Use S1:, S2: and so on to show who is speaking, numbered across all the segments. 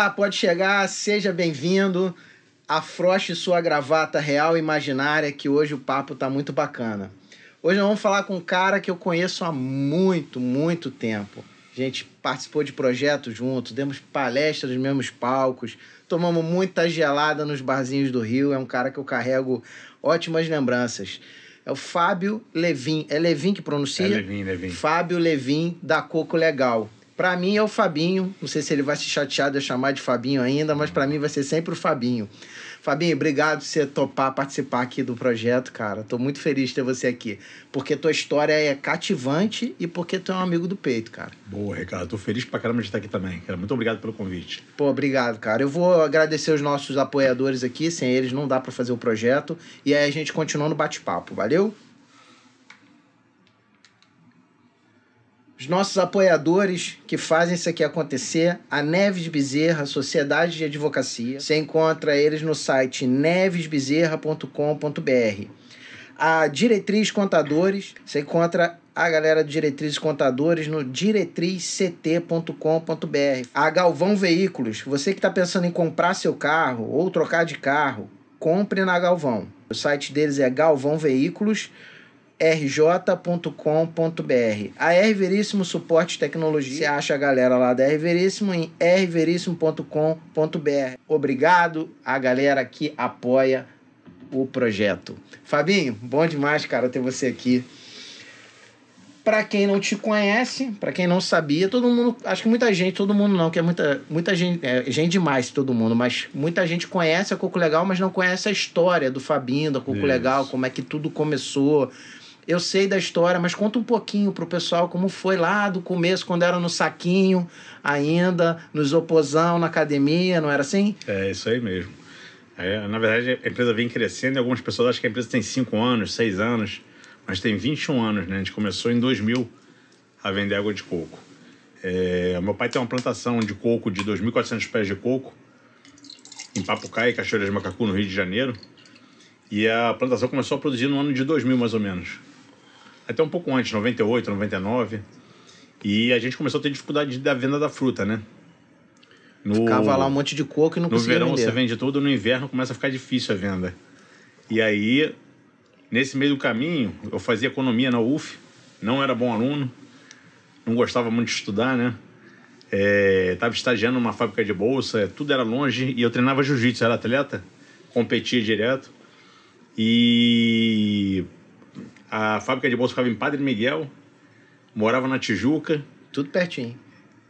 S1: Olá, pode chegar, seja bem-vindo. Afroche sua gravata real e imaginária, que hoje o papo tá muito bacana. Hoje nós vamos falar com um cara que eu conheço há muito, muito tempo. A gente participou de projetos juntos, demos palestras nos mesmos palcos, tomamos muita gelada nos barzinhos do Rio. É um cara que eu carrego ótimas lembranças. É o Fábio Levin. É Levin que pronuncia? É
S2: Levin, Levin.
S1: Fábio Levin, da Coco Legal. Para mim é o Fabinho. Não sei se ele vai se chatear de eu chamar de Fabinho ainda, mas para mim vai ser sempre o Fabinho. Fabinho, obrigado por você topar participar aqui do projeto, cara. Tô muito feliz de ter você aqui. Porque tua história é cativante e porque tu é um amigo do peito, cara.
S2: Boa, Ricardo. Tô feliz pra caramba de estar aqui também. Cara. Muito obrigado pelo convite.
S1: Pô, obrigado, cara. Eu vou agradecer os nossos apoiadores aqui. Sem eles não dá para fazer o projeto. E aí a gente continua no bate-papo. Valeu? Os nossos apoiadores que fazem isso aqui acontecer, a Neves Bezerra, Sociedade de Advocacia. Você encontra eles no site nevesbezerra.com.br. A Diretriz Contadores, você encontra a galera de Diretrizes Contadores no diretrizct.com.br. A Galvão Veículos, você que está pensando em comprar seu carro ou trocar de carro, compre na Galvão. O site deles é Galvão Veículos rj.com.br. A R Veríssimo Suporte Tecnologia. Você acha a galera lá da R Veríssimo em rveríssimo.com.br. Obrigado a galera que apoia o projeto. Fabinho, bom demais, cara, ter você aqui. Para quem não te conhece, para quem não sabia, todo mundo, acho que muita gente, todo mundo não, que é muita, muita gente, é, gente demais todo mundo, mas muita gente conhece a Coco Legal, mas não conhece a história do Fabinho, da Coco Isso. Legal, como é que tudo começou, eu sei da história, mas conta um pouquinho pro pessoal como foi lá do começo, quando era no saquinho ainda, no isoposão, na academia, não era assim?
S2: É, isso aí mesmo. É, na verdade, a empresa vem crescendo e algumas pessoas acham que a empresa tem 5 anos, 6 anos, mas tem 21 anos, né? A gente começou em 2000 a vender água de coco. É, meu pai tem uma plantação de coco de 2.400 pés de coco em Papucaí, Cachoeira de Macacu, no Rio de Janeiro. E a plantação começou a produzir no ano de 2000, mais ou menos até um pouco antes, 98, 99. E a gente começou a ter dificuldade da venda da fruta, né?
S1: No, Ficava lá um monte de coco e não conseguia
S2: vender.
S1: No verão
S2: você vende tudo, no inverno começa a ficar difícil a venda. E aí, nesse meio do caminho, eu fazia economia na UF, não era bom aluno, não gostava muito de estudar, né? Estava é, estagiando numa fábrica de bolsa, tudo era longe e eu treinava jiu-jitsu, era atleta, competia direto. E a fábrica de bolsa ficava em Padre Miguel, morava na Tijuca.
S1: Tudo pertinho.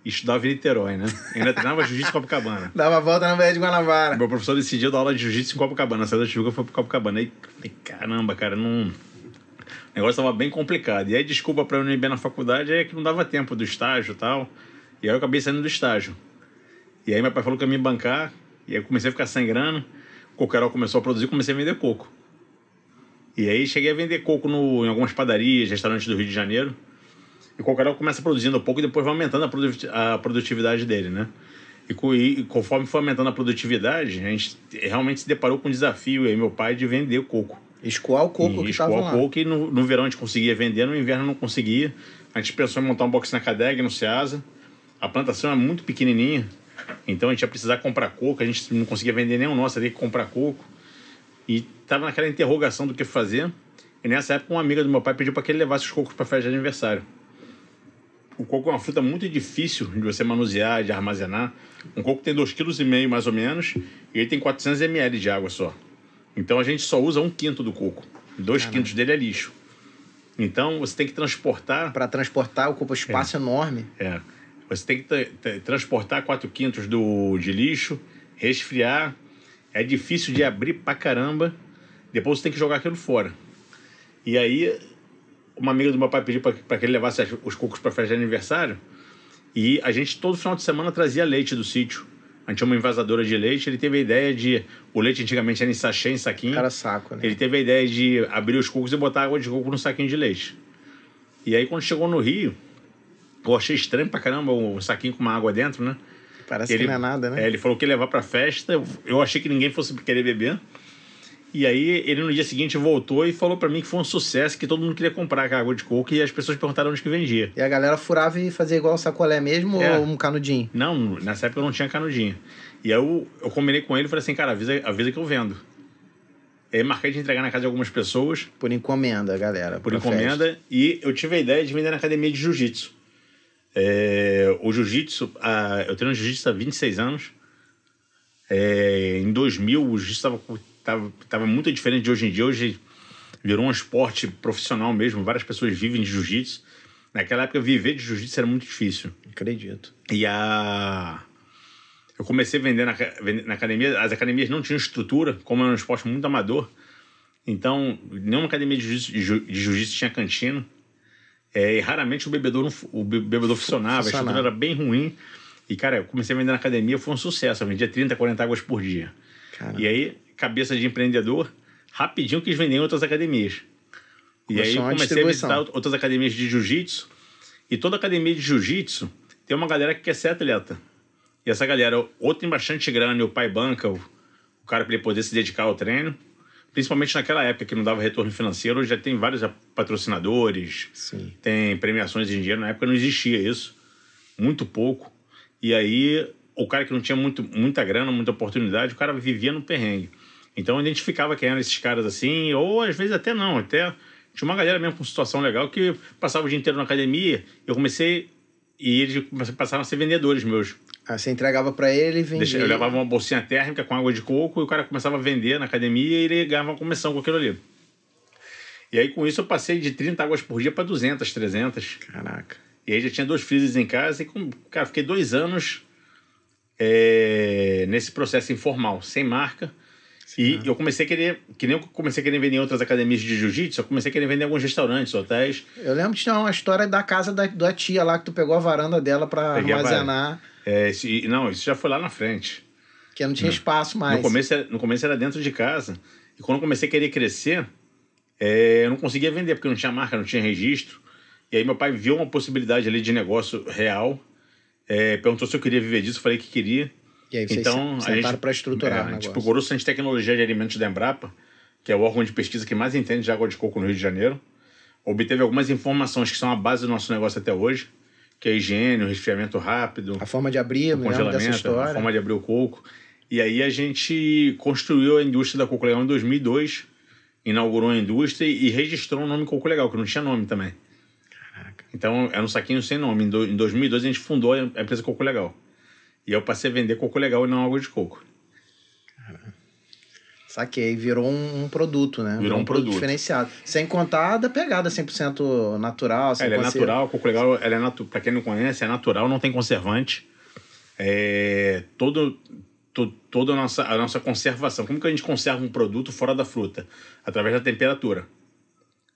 S2: E estudava em Niterói, né? Ainda treinava jiu-jitsu em Copacabana.
S1: Dava volta na Baía de Guanabara.
S2: Meu professor decidiu dar aula de jiu-jitsu em Copacabana. Saiu da Tijuca foi para Copacabana. Aí, caramba, cara, não... O negócio estava bem complicado. E aí, desculpa para eu não ir bem na faculdade, é que não dava tempo do estágio e tal. E aí eu acabei saindo do estágio. E aí meu pai falou que ia me bancar. E aí eu comecei a ficar sem grana. O coqueirol começou a produzir comecei a vender coco. E aí cheguei a vender coco no, em algumas padarias, restaurantes do Rio de Janeiro. E o coqueirão começa produzindo um pouco e depois vai aumentando a, produtividade dele, né? E, conforme foi aumentando a produtividade, a gente realmente se deparou com um desafio aí, meu pai, de vender coco.
S1: Escoar o coco e que
S2: estava lá. o coco e no, no verão a gente conseguia vender, no inverno não conseguia. A gente pensou em montar um box na Cadeg, no Ceasa. A plantação é muito pequenininha, então a gente ia precisar comprar coco, a gente não conseguia vender nem o nosso, teria que comprar coco. E tava naquela interrogação do que fazer. E nessa época, uma amiga do meu pai pediu para que ele levasse os cocos para festa de aniversário. O coco é uma fruta muito difícil de você manusear, de armazenar. Um coco tem 2,5 kg mais ou menos, e ele tem 400 ml de água só. Então a gente só usa um quinto do coco. Dois Caramba. quintos dele é lixo. Então você tem que transportar.
S1: Para transportar, ocupa espaço é. enorme.
S2: É. Você tem que transportar 4 quintos do, de lixo, resfriar é difícil de abrir pra caramba. Depois você tem que jogar aquilo fora. E aí, uma amiga do meu pai pediu para que ele levasse os cocos para festa de aniversário. E a gente, todo final de semana, trazia leite do sítio. A gente tinha uma invasadora de leite. Ele teve a ideia de. O leite antigamente era em sachê, em saquinho.
S1: Cara, saco, né?
S2: Ele teve a ideia de abrir os cocos e botar água de coco no saquinho de leite. E aí, quando chegou no Rio, eu achei estranho pra caramba um saquinho com uma água dentro, né?
S1: Parece ele, que não é nada, né?
S2: É, ele falou que ia levar pra festa. Eu achei que ninguém fosse querer beber. E aí ele no dia seguinte voltou e falou para mim que foi um sucesso, que todo mundo queria comprar a água de coco e as pessoas perguntaram onde que vendia.
S1: E a galera furava e fazia igual sacolé mesmo
S2: É.
S1: ou um canudinho?
S2: Não, nessa época eu não tinha canudinho. E aí eu, eu combinei com ele e falei assim, cara, avisa, avisa que eu vendo. E aí marquei de entregar na casa de algumas pessoas,
S1: Por encomenda, galera.
S2: por encomenda, e eu tive a ideia de vender na academia de jiu-jitsu. É, o jiu-jitsu, eu treino jiu-jitsu há 26 anos. É, em 2000, o jiu-jitsu estava tava, tava muito diferente de hoje em dia. Hoje virou um esporte profissional mesmo, várias pessoas vivem de jiu-jitsu. Naquela época, viver de jiu-jitsu era muito difícil.
S1: Acredito.
S2: E a. Eu comecei a vender na, na academia. As academias não tinham estrutura, como era um esporte muito amador. Então, nenhuma academia de jiu-jitsu jiu- de jiu-jitsu tinha cantina. É, e raramente o bebedor, não o be- bebedor funcionava, a
S1: funcionava.
S2: estrutura era bem ruim. E, cara, eu comecei a vender na academia, foi um sucesso. Eu vendia 30, 40 águas por dia.
S1: Caramba.
S2: E aí, cabeça de empreendedor, rapidinho quis vender em outras academias. E aí
S1: Começou
S2: comecei a visitar outras academias de jiu-jitsu. E toda academia de jiu-jitsu tem uma galera que quer ser atleta. E essa galera, ou tem bastante grana e o pai banca o, o cara para ele poder se dedicar ao treino. Principalmente naquela época que não dava retorno financeiro, hoje já tem vários patrocinadores,
S1: Sim.
S2: tem premiações em dinheiro. Na época não existia isso, muito pouco. E aí, o cara que não tinha muito, muita grana, muita oportunidade, o cara vivia no perrengue. Então, eu identificava quem eram esses caras assim, ou às vezes até não, até tinha uma galera mesmo com situação legal que passava o dia inteiro na academia. Eu comecei, e eles passaram a ser vendedores meus.
S1: Aí você entregava pra ele e vendia.
S2: Deixa- eu levava uma bolsinha térmica com água de coco e o cara começava a vender na academia e ele ganhava uma comissão com aquilo ali. E aí, com isso, eu passei de 30 águas por dia para 200, 300.
S1: Caraca.
S2: E aí já tinha dois freezers em casa e, cara, fiquei dois anos é, nesse processo informal, sem marca. E eu comecei a querer, que nem eu comecei a querer vender em outras academias de jiu-jitsu, eu comecei a querer vender em alguns restaurantes, hotéis.
S1: Eu lembro que tinha uma história da casa da, da tia lá, que tu pegou a varanda dela pra
S2: Peguei a
S1: armazenar,
S2: É, esse- não, isso já foi lá na frente.
S1: que não tinha espaço mais.
S2: No começo, era, no começo era dentro de casa. E quando eu comecei a querer crescer, é, eu não conseguia vender, porque não tinha marca, não tinha registro. E aí meu pai viu uma possibilidade ali de negócio real, é, perguntou se eu queria viver disso, falei que queria.
S1: E aí vocês
S2: Então,
S1: se-
S2: a gente,
S1: sentaram pra estruturar
S2: é,
S1: o
S2: a gente
S1: negócio.
S2: procurou o Centro de Tecnologia de Alimentos da Embrapa, que é o órgão de pesquisa que mais entende de água de coco no Rio de Janeiro. Obteve algumas informações que são a base do nosso negócio até hoje, que é higiene, o resfriamento rápido,
S1: A forma de abrir,
S2: o congelamento, a forma de abrir o coco. E aí a gente construiu a indústria da Coco Legal em 2002, inaugurou a indústria e registrou o nome Coco Legal, que não tinha nome também.
S1: Caraca.
S2: Então era um saquinho sem nome. Em 2002 a gente fundou a empresa Coco Legal. E eu passei a vender coco legal e não água de coco.
S1: Saquei, virou um, um produto, né?
S2: Virou um produto.
S1: diferenciado. Sem contar da pegada 100% natural. Sem
S2: ela é natural, coco legal, ela é natu... para quem não conhece, é natural, não tem conservante. É todo, to- toda a nossa, a nossa conservação. Como que a gente conserva um produto fora da fruta? Através da temperatura.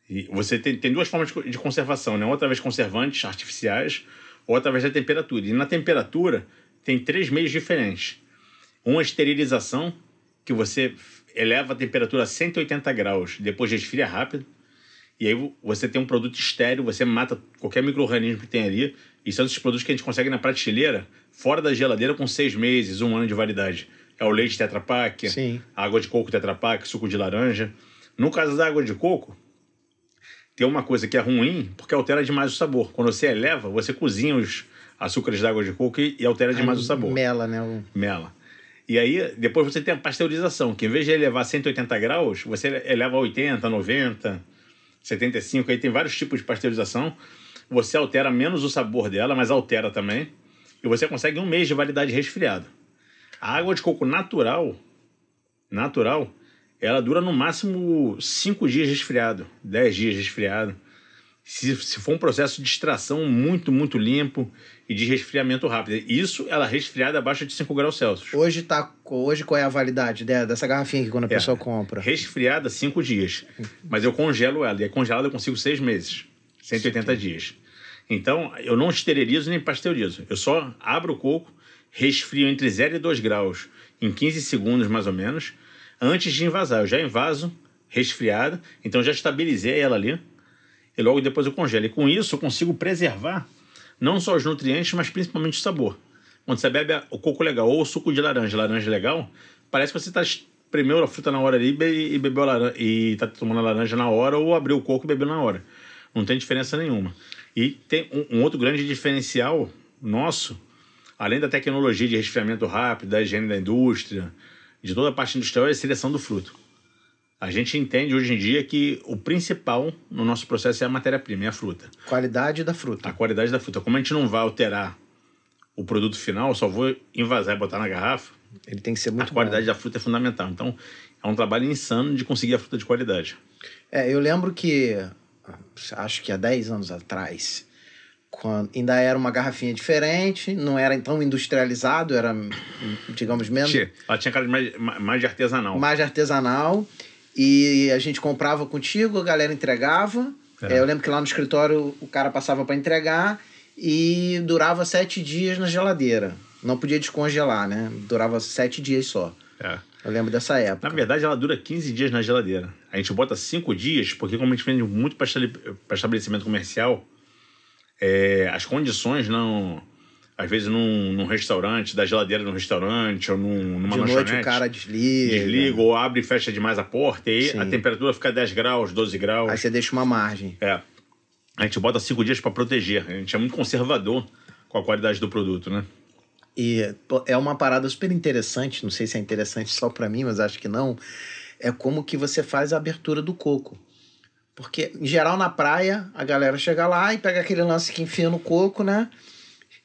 S2: E você tem, tem duas formas de co- de conservação, né? Ou através de conservantes artificiais, ou através da temperatura. E na temperatura tem três meios diferentes. Uma esterilização, que você eleva a temperatura a 180 graus, depois resfria rápido. E aí você tem um produto estéreo, você mata qualquer micro-organismo que tem ali. E são esses produtos que a gente consegue na prateleira, fora da geladeira, com seis meses, um ano de validade. É o leite Tetra Pak,
S1: Sim.
S2: a água de coco Tetra Pak, suco de laranja. No caso da água de coco, tem uma coisa que é ruim, porque altera demais o sabor. Quando você eleva, você cozinha os açúcares da água de coco e, e altera demais o sabor
S1: Mela, né? O-
S2: mela. E aí, depois você tem a pasteurização, que em vez de elevar a 180 graus, você eleva a 80, 90, 75, aí tem vários tipos de pasteurização. Você altera menos o sabor dela, mas altera também. E você consegue um mês de validade resfriada. A água de coco natural, natural, ela dura no máximo 5 dias resfriado, 10 dias resfriado. Se, se for um processo de extração muito, muito limpo e de resfriamento rápido. Isso, ela resfriada abaixo de 5 graus Celsius.
S1: Hoje, tá, hoje qual é a validade de- dessa garrafinha aqui quando a
S2: É.
S1: pessoa compra?
S2: Resfriada, 5 dias. Mas eu congelo ela. E a congelada eu consigo 6 meses. 180 dias. Então, eu não esterilizo nem pasteurizo. Eu só abro o coco, resfrio entre 0 e 2 graus em 15 segundos, mais ou menos, antes de invasar. Eu já invaso resfriada, então já estabilizei ela ali. E logo depois eu congelo. E com isso eu consigo preservar não só os nutrientes, mas principalmente o sabor. Quando você bebe o coco legal ou o suco de laranja, laranja legal, parece que você está espremeu a fruta na hora ali e bebeu a laranja, e tá tomando a laranja na hora ou abriu o coco e bebeu na hora. Não tem diferença nenhuma. E tem um, um outro grande diferencial nosso, além da tecnologia de resfriamento rápido, da higiene da indústria, de toda a parte industrial, é a seleção do fruto. A gente entende hoje em dia que o principal no nosso processo é a matéria-prima, é a fruta.
S1: Qualidade da fruta.
S2: A qualidade da fruta. Como a gente não vai alterar o produto final, só vou envasar e botar na garrafa.
S1: Ele tem que ser muito
S2: A qualidade
S1: bom.
S2: da fruta é fundamental. Então, é um trabalho insano de conseguir a fruta de qualidade.
S1: É, eu lembro que, acho que há 10 anos atrás, quando ainda era uma garrafinha diferente, não era tão industrializado, era, digamos, menos.
S2: Ela tinha cara de mais, mais de artesanal.
S1: Mais artesanal. E a gente comprava contigo, a galera entregava.
S2: É.
S1: É, eu lembro que lá no escritório o cara passava para entregar e durava sete dias na geladeira. Não podia descongelar, né? Durava sete dias só.
S2: É.
S1: Eu lembro dessa época.
S2: Na verdade, ela dura 15 dias na geladeira. A gente bota 5 dias, porque como a gente vende muito para estabelecimento comercial, é, as condições não... Às vezes num, num restaurante, da geladeira no restaurante, ou num, numa
S1: De noite
S2: lanchonete,
S1: o cara desliga.
S2: desliga ou abre e fecha demais a porta, e aí
S1: Sim.
S2: a temperatura fica 10 graus, 12 graus.
S1: Aí você deixa uma margem.
S2: É. A gente bota 5 dias para proteger. A gente é muito conservador com a qualidade do produto, né?
S1: E é uma parada super interessante, não sei se é interessante só para mim, mas acho que não. É como que você faz a abertura do coco. Porque, em geral, na praia, a galera chega lá e pega aquele lance que enfia no coco, né?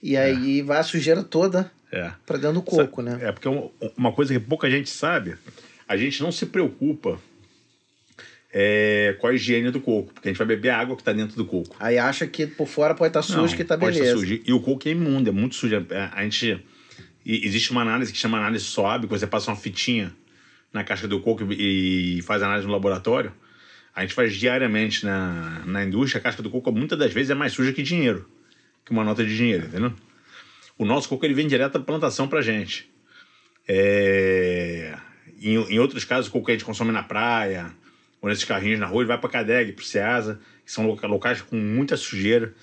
S1: E aí vai a sujeira toda
S2: É.
S1: pra dentro do coco, né?
S2: É, porque uma- coisa que pouca gente sabe, a gente não se preocupa é, com a higiene do coco, porque a gente vai beber a água que está dentro do coco.
S1: Aí acha que por fora pode estar sujo,
S2: Não,
S1: que tá
S2: pode estar
S1: beleza.
S2: sujo. E o coco é imundo, é muito sujo. É, A gente. Existe uma análise que chama análise SOAB, que você passa uma fitinha na casca do coco e faz análise no laboratório. A gente faz diariamente na, na indústria, a casca do coco muitas das vezes é mais suja que dinheiro, que uma nota de dinheiro, entendeu? O nosso coco ele vem direto da plantação pra gente. É... Em, em outros casos, o coco que a gente consome na praia, ou nesses carrinhos na rua, ele vai para Cadeg, para Ceasa, que são loca- locais com muita sujeira.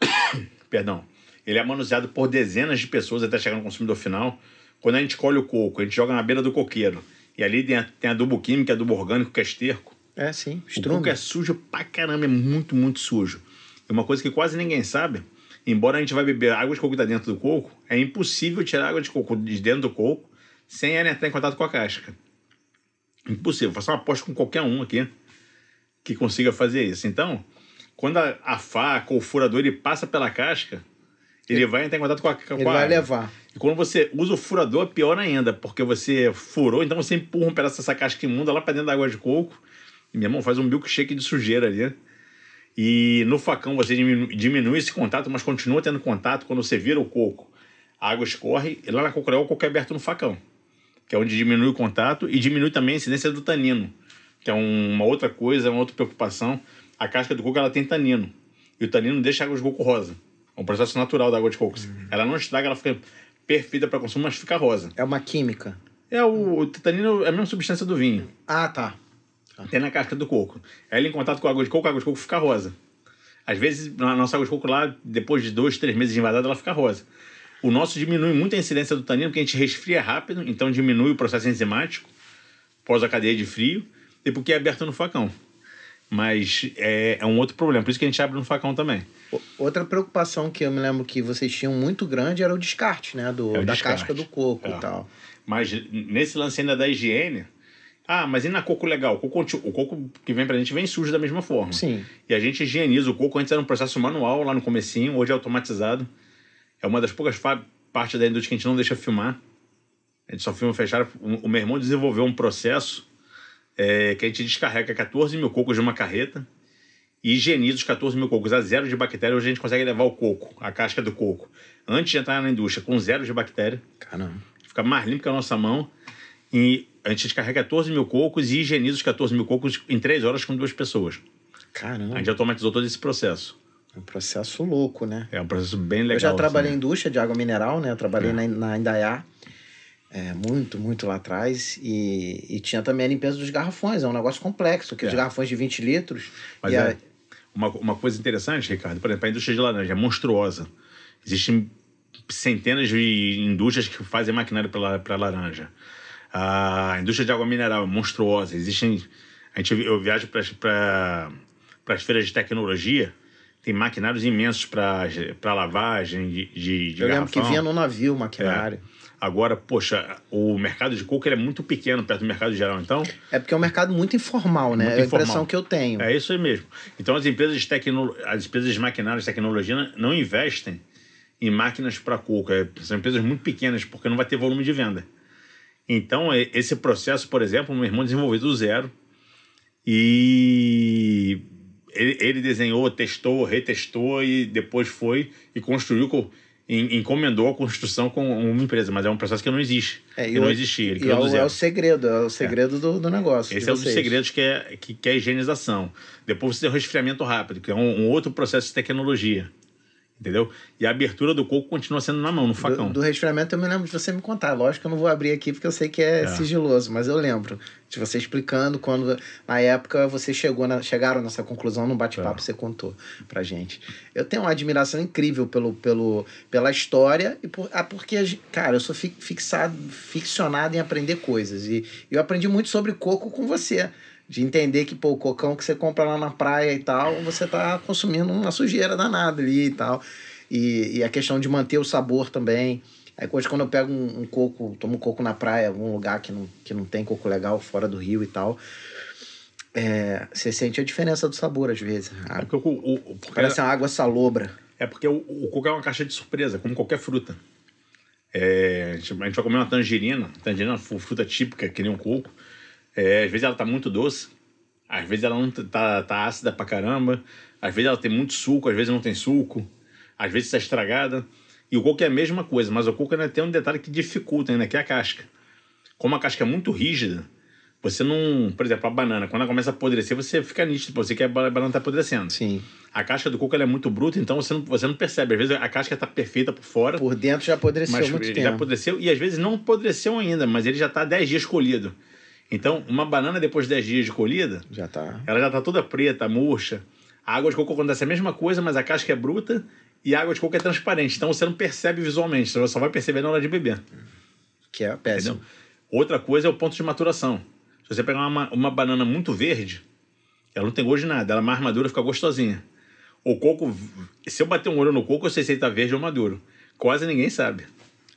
S2: Perdão. Ele é manuseado por dezenas de pessoas até chegar no consumidor final. Quando a gente colhe o coco, a gente joga na beira do coqueiro. E ali tem, tem adubo químico, adubo orgânico, que é esterco.
S1: É, sim.
S2: O coco
S1: Estrume.
S2: é sujo pra caramba, é muito, muito sujo. E uma coisa que quase ninguém sabe, embora a gente vai beber água de coco que tá dentro do coco, é impossível tirar água de coco de dentro do coco sem ela entrar em contato com a casca. Impossível. Vou fazer uma aposta com qualquer um aqui que consiga fazer isso. Então, quando a, a faca ou o furador ele passa pela casca, ele vai entrar em contato com a, com
S1: Ele
S2: a
S1: vai levar.
S2: E quando você usa o furador, é pior ainda, porque você furou, então você empurra um pedaço dessa casca imunda lá pra dentro da água de coco. E meu irmão faz um milkshake de sujeira ali. E no facão você diminu- diminui esse contato, mas continua tendo contato. Quando você vira o coco, a água escorre, e lá na cocorel o coco é aberto no facão, que é onde diminui o contato e diminui também a incidência do tanino, que é um- uma outra coisa, uma outra preocupação. A casca do coco ela tem tanino, e o tanino deixa a água de coco rosa. É um processo natural da água de coco. Ela não estraga, ela fica perfeita para consumo, mas fica rosa.
S1: É uma química.
S2: É o, o tanino é a mesma substância do vinho.
S1: Ah, tá.
S2: Tem na casca do coco. Aí ele em contato com a água de coco, a água de coco fica rosa. Às vezes, na nossa água de coco lá, depois de dois, três meses de invasada, ela fica rosa. O nosso diminui muito a incidência do tanino, porque a gente resfria rápido, então diminui o processo enzimático, pós a cadeia de frio, e porque é aberto no facão. Mas é, é um outro problema, por isso que a gente abre no facão também.
S1: Outra preocupação que eu me lembro que vocês tinham muito grande era o descarte, né? Do,
S2: É o
S1: da
S2: descarte.
S1: casca do coco
S2: É.
S1: e tal.
S2: Mas nesse lance ainda da higiene. Ah, mas e na coco legal? O coco, o coco que vem pra gente vem sujo da mesma forma.
S1: Sim.
S2: E a gente higieniza o coco. Antes era um processo manual lá no comecinho, hoje é automatizado. É uma das poucas partes da indústria que a gente não deixa filmar. A gente só filma fechado. O o meu irmão desenvolveu um processo é, que a gente descarrega 14 mil cocos de uma carreta e higieniza os 14 mil cocos a zero de bactéria. Hoje a gente consegue levar o coco, a casca do coco, antes de entrar na indústria, com zero de bactéria
S1: Caramba.
S2: fica mais limpo que a nossa mão. E a gente descarrega 14 mil cocos e higieniza os 14 mil cocos em 3 horas com duas pessoas.
S1: Caramba.
S2: A gente automatizou todo esse processo.
S1: É um processo louco, né?
S2: É um processo bem legal.
S1: eu já trabalhei
S2: assim.
S1: em indústria de água mineral, né? Eu trabalhei
S2: É.
S1: na, na Indaiá, é, muito, muito lá atrás. E, e tinha também a limpeza dos garrafões. É um negócio complexo, aqueles
S2: É.
S1: garrafões de 20 litros.
S2: Mas é,
S1: a-
S2: uma, uma coisa interessante, Ricardo, por exemplo, a indústria de laranja é monstruosa. Existem centenas de indústrias que fazem maquinário para laranja. A indústria de água mineral é monstruosa. Existem. A gente, eu viajo para as feiras de tecnologia, tem maquinários imensos para lavagem de, de, de
S1: Eu lembro
S2: garrafão.
S1: que vinha no navio maquinário.
S2: Agora, poxa, o mercado de coco é muito pequeno perto do mercado geral, então
S1: É. porque é um mercado muito informal, né?
S2: Muito
S1: é a impressão
S2: informal.
S1: que eu tenho.
S2: é isso aí mesmo. Então as empresas de tecno... as empresas de maquinários de tecnologia não investem em máquinas para coco. É, são empresas muito pequenas porque não vai ter volume de venda. Então é- esse processo, por exemplo, meu irmão desenvolveu do zero e ele, ele desenhou, testou, retestou e depois foi e construiu, co- en- encomendou a construção com uma empresa, mas é um processo que não existe.
S1: É,
S2: que
S1: e
S2: não existia.
S1: E é o, é o segredo, é o segredo do, do negócio.
S2: Esse é um dos segredos que é, que, que é a higienização. Depois você tem o resfriamento rápido, que é um, um outro processo de tecnologia. Entendeu? E a abertura do coco continua sendo na mão, no facão.
S1: Do, do resfriamento eu me lembro de você me contar. Lógico que eu não vou abrir aqui porque eu sei que é,
S2: É.
S1: sigiloso, mas eu lembro de você explicando quando, na época, você chegou na, chegaram nessa conclusão no bate-papo
S2: É.
S1: você contou pra gente. Eu tenho uma admiração incrível pelo, pelo, pela história e por, ah, porque, cara, eu sou fi- fixado, ficcionado em aprender coisas. E eu aprendi muito sobre coco com você. De entender que, pô, o cocão que você compra lá na praia e tal, você tá consumindo uma sujeira danada ali e tal. E, e a questão de manter o sabor também. Aí hoje quando eu pego um, um coco, tomo um coco na praia, algum lugar que não, que não tem coco legal, fora do rio e tal, é, você sente a diferença do sabor às vezes.
S2: É
S1: Ah,
S2: porque, o, o- porque,
S1: parece uma água salobra.
S2: é porque o, o coco é uma caixa de surpresa, como qualquer fruta. É, a, gente, a vai comer uma tangerina, tangerina é uma fruta típica, que nem um coco. É, às vezes ela tá muito doce, às vezes ela não tá, tá ácida pra caramba, às vezes ela tem muito suco, às vezes não tem suco, às vezes está estragada. E o coco é a mesma coisa, mas o coco ainda tem um detalhe que dificulta ainda, que é a casca. Como a casca é muito rígida, você não... Por exemplo, a banana, quando ela começa a apodrecer, você fica nítido, você que a ba- banana tá apodrecendo.
S1: Sim.
S2: A casca do coco é muito bruta, então você não, você não percebe. Às vezes a casca tá perfeita por fora,
S1: Por dentro já apodreceu
S2: mas
S1: muito
S2: ele
S1: tempo.
S2: já apodreceu e às vezes não apodreceu ainda, mas ele já tá 10 dias colhido. Então, uma banana depois de 10 dias de colhida,
S1: Já tá.
S2: ela já tá toda preta, murcha. A água de coco acontece a mesma coisa, mas a casca é bruta e a água de coco é transparente. Então você não percebe visualmente, você só vai perceber na hora de beber.
S1: Que é péssimo.
S2: Entendeu? Outra coisa é o ponto de maturação. Se você pegar uma, uma banana muito verde, ela não tem gosto de nada, ela é mais madura, fica gostosinha. O coco, se eu bater um olho no coco, eu sei se ele tá verde ou maduro. Quase ninguém sabe.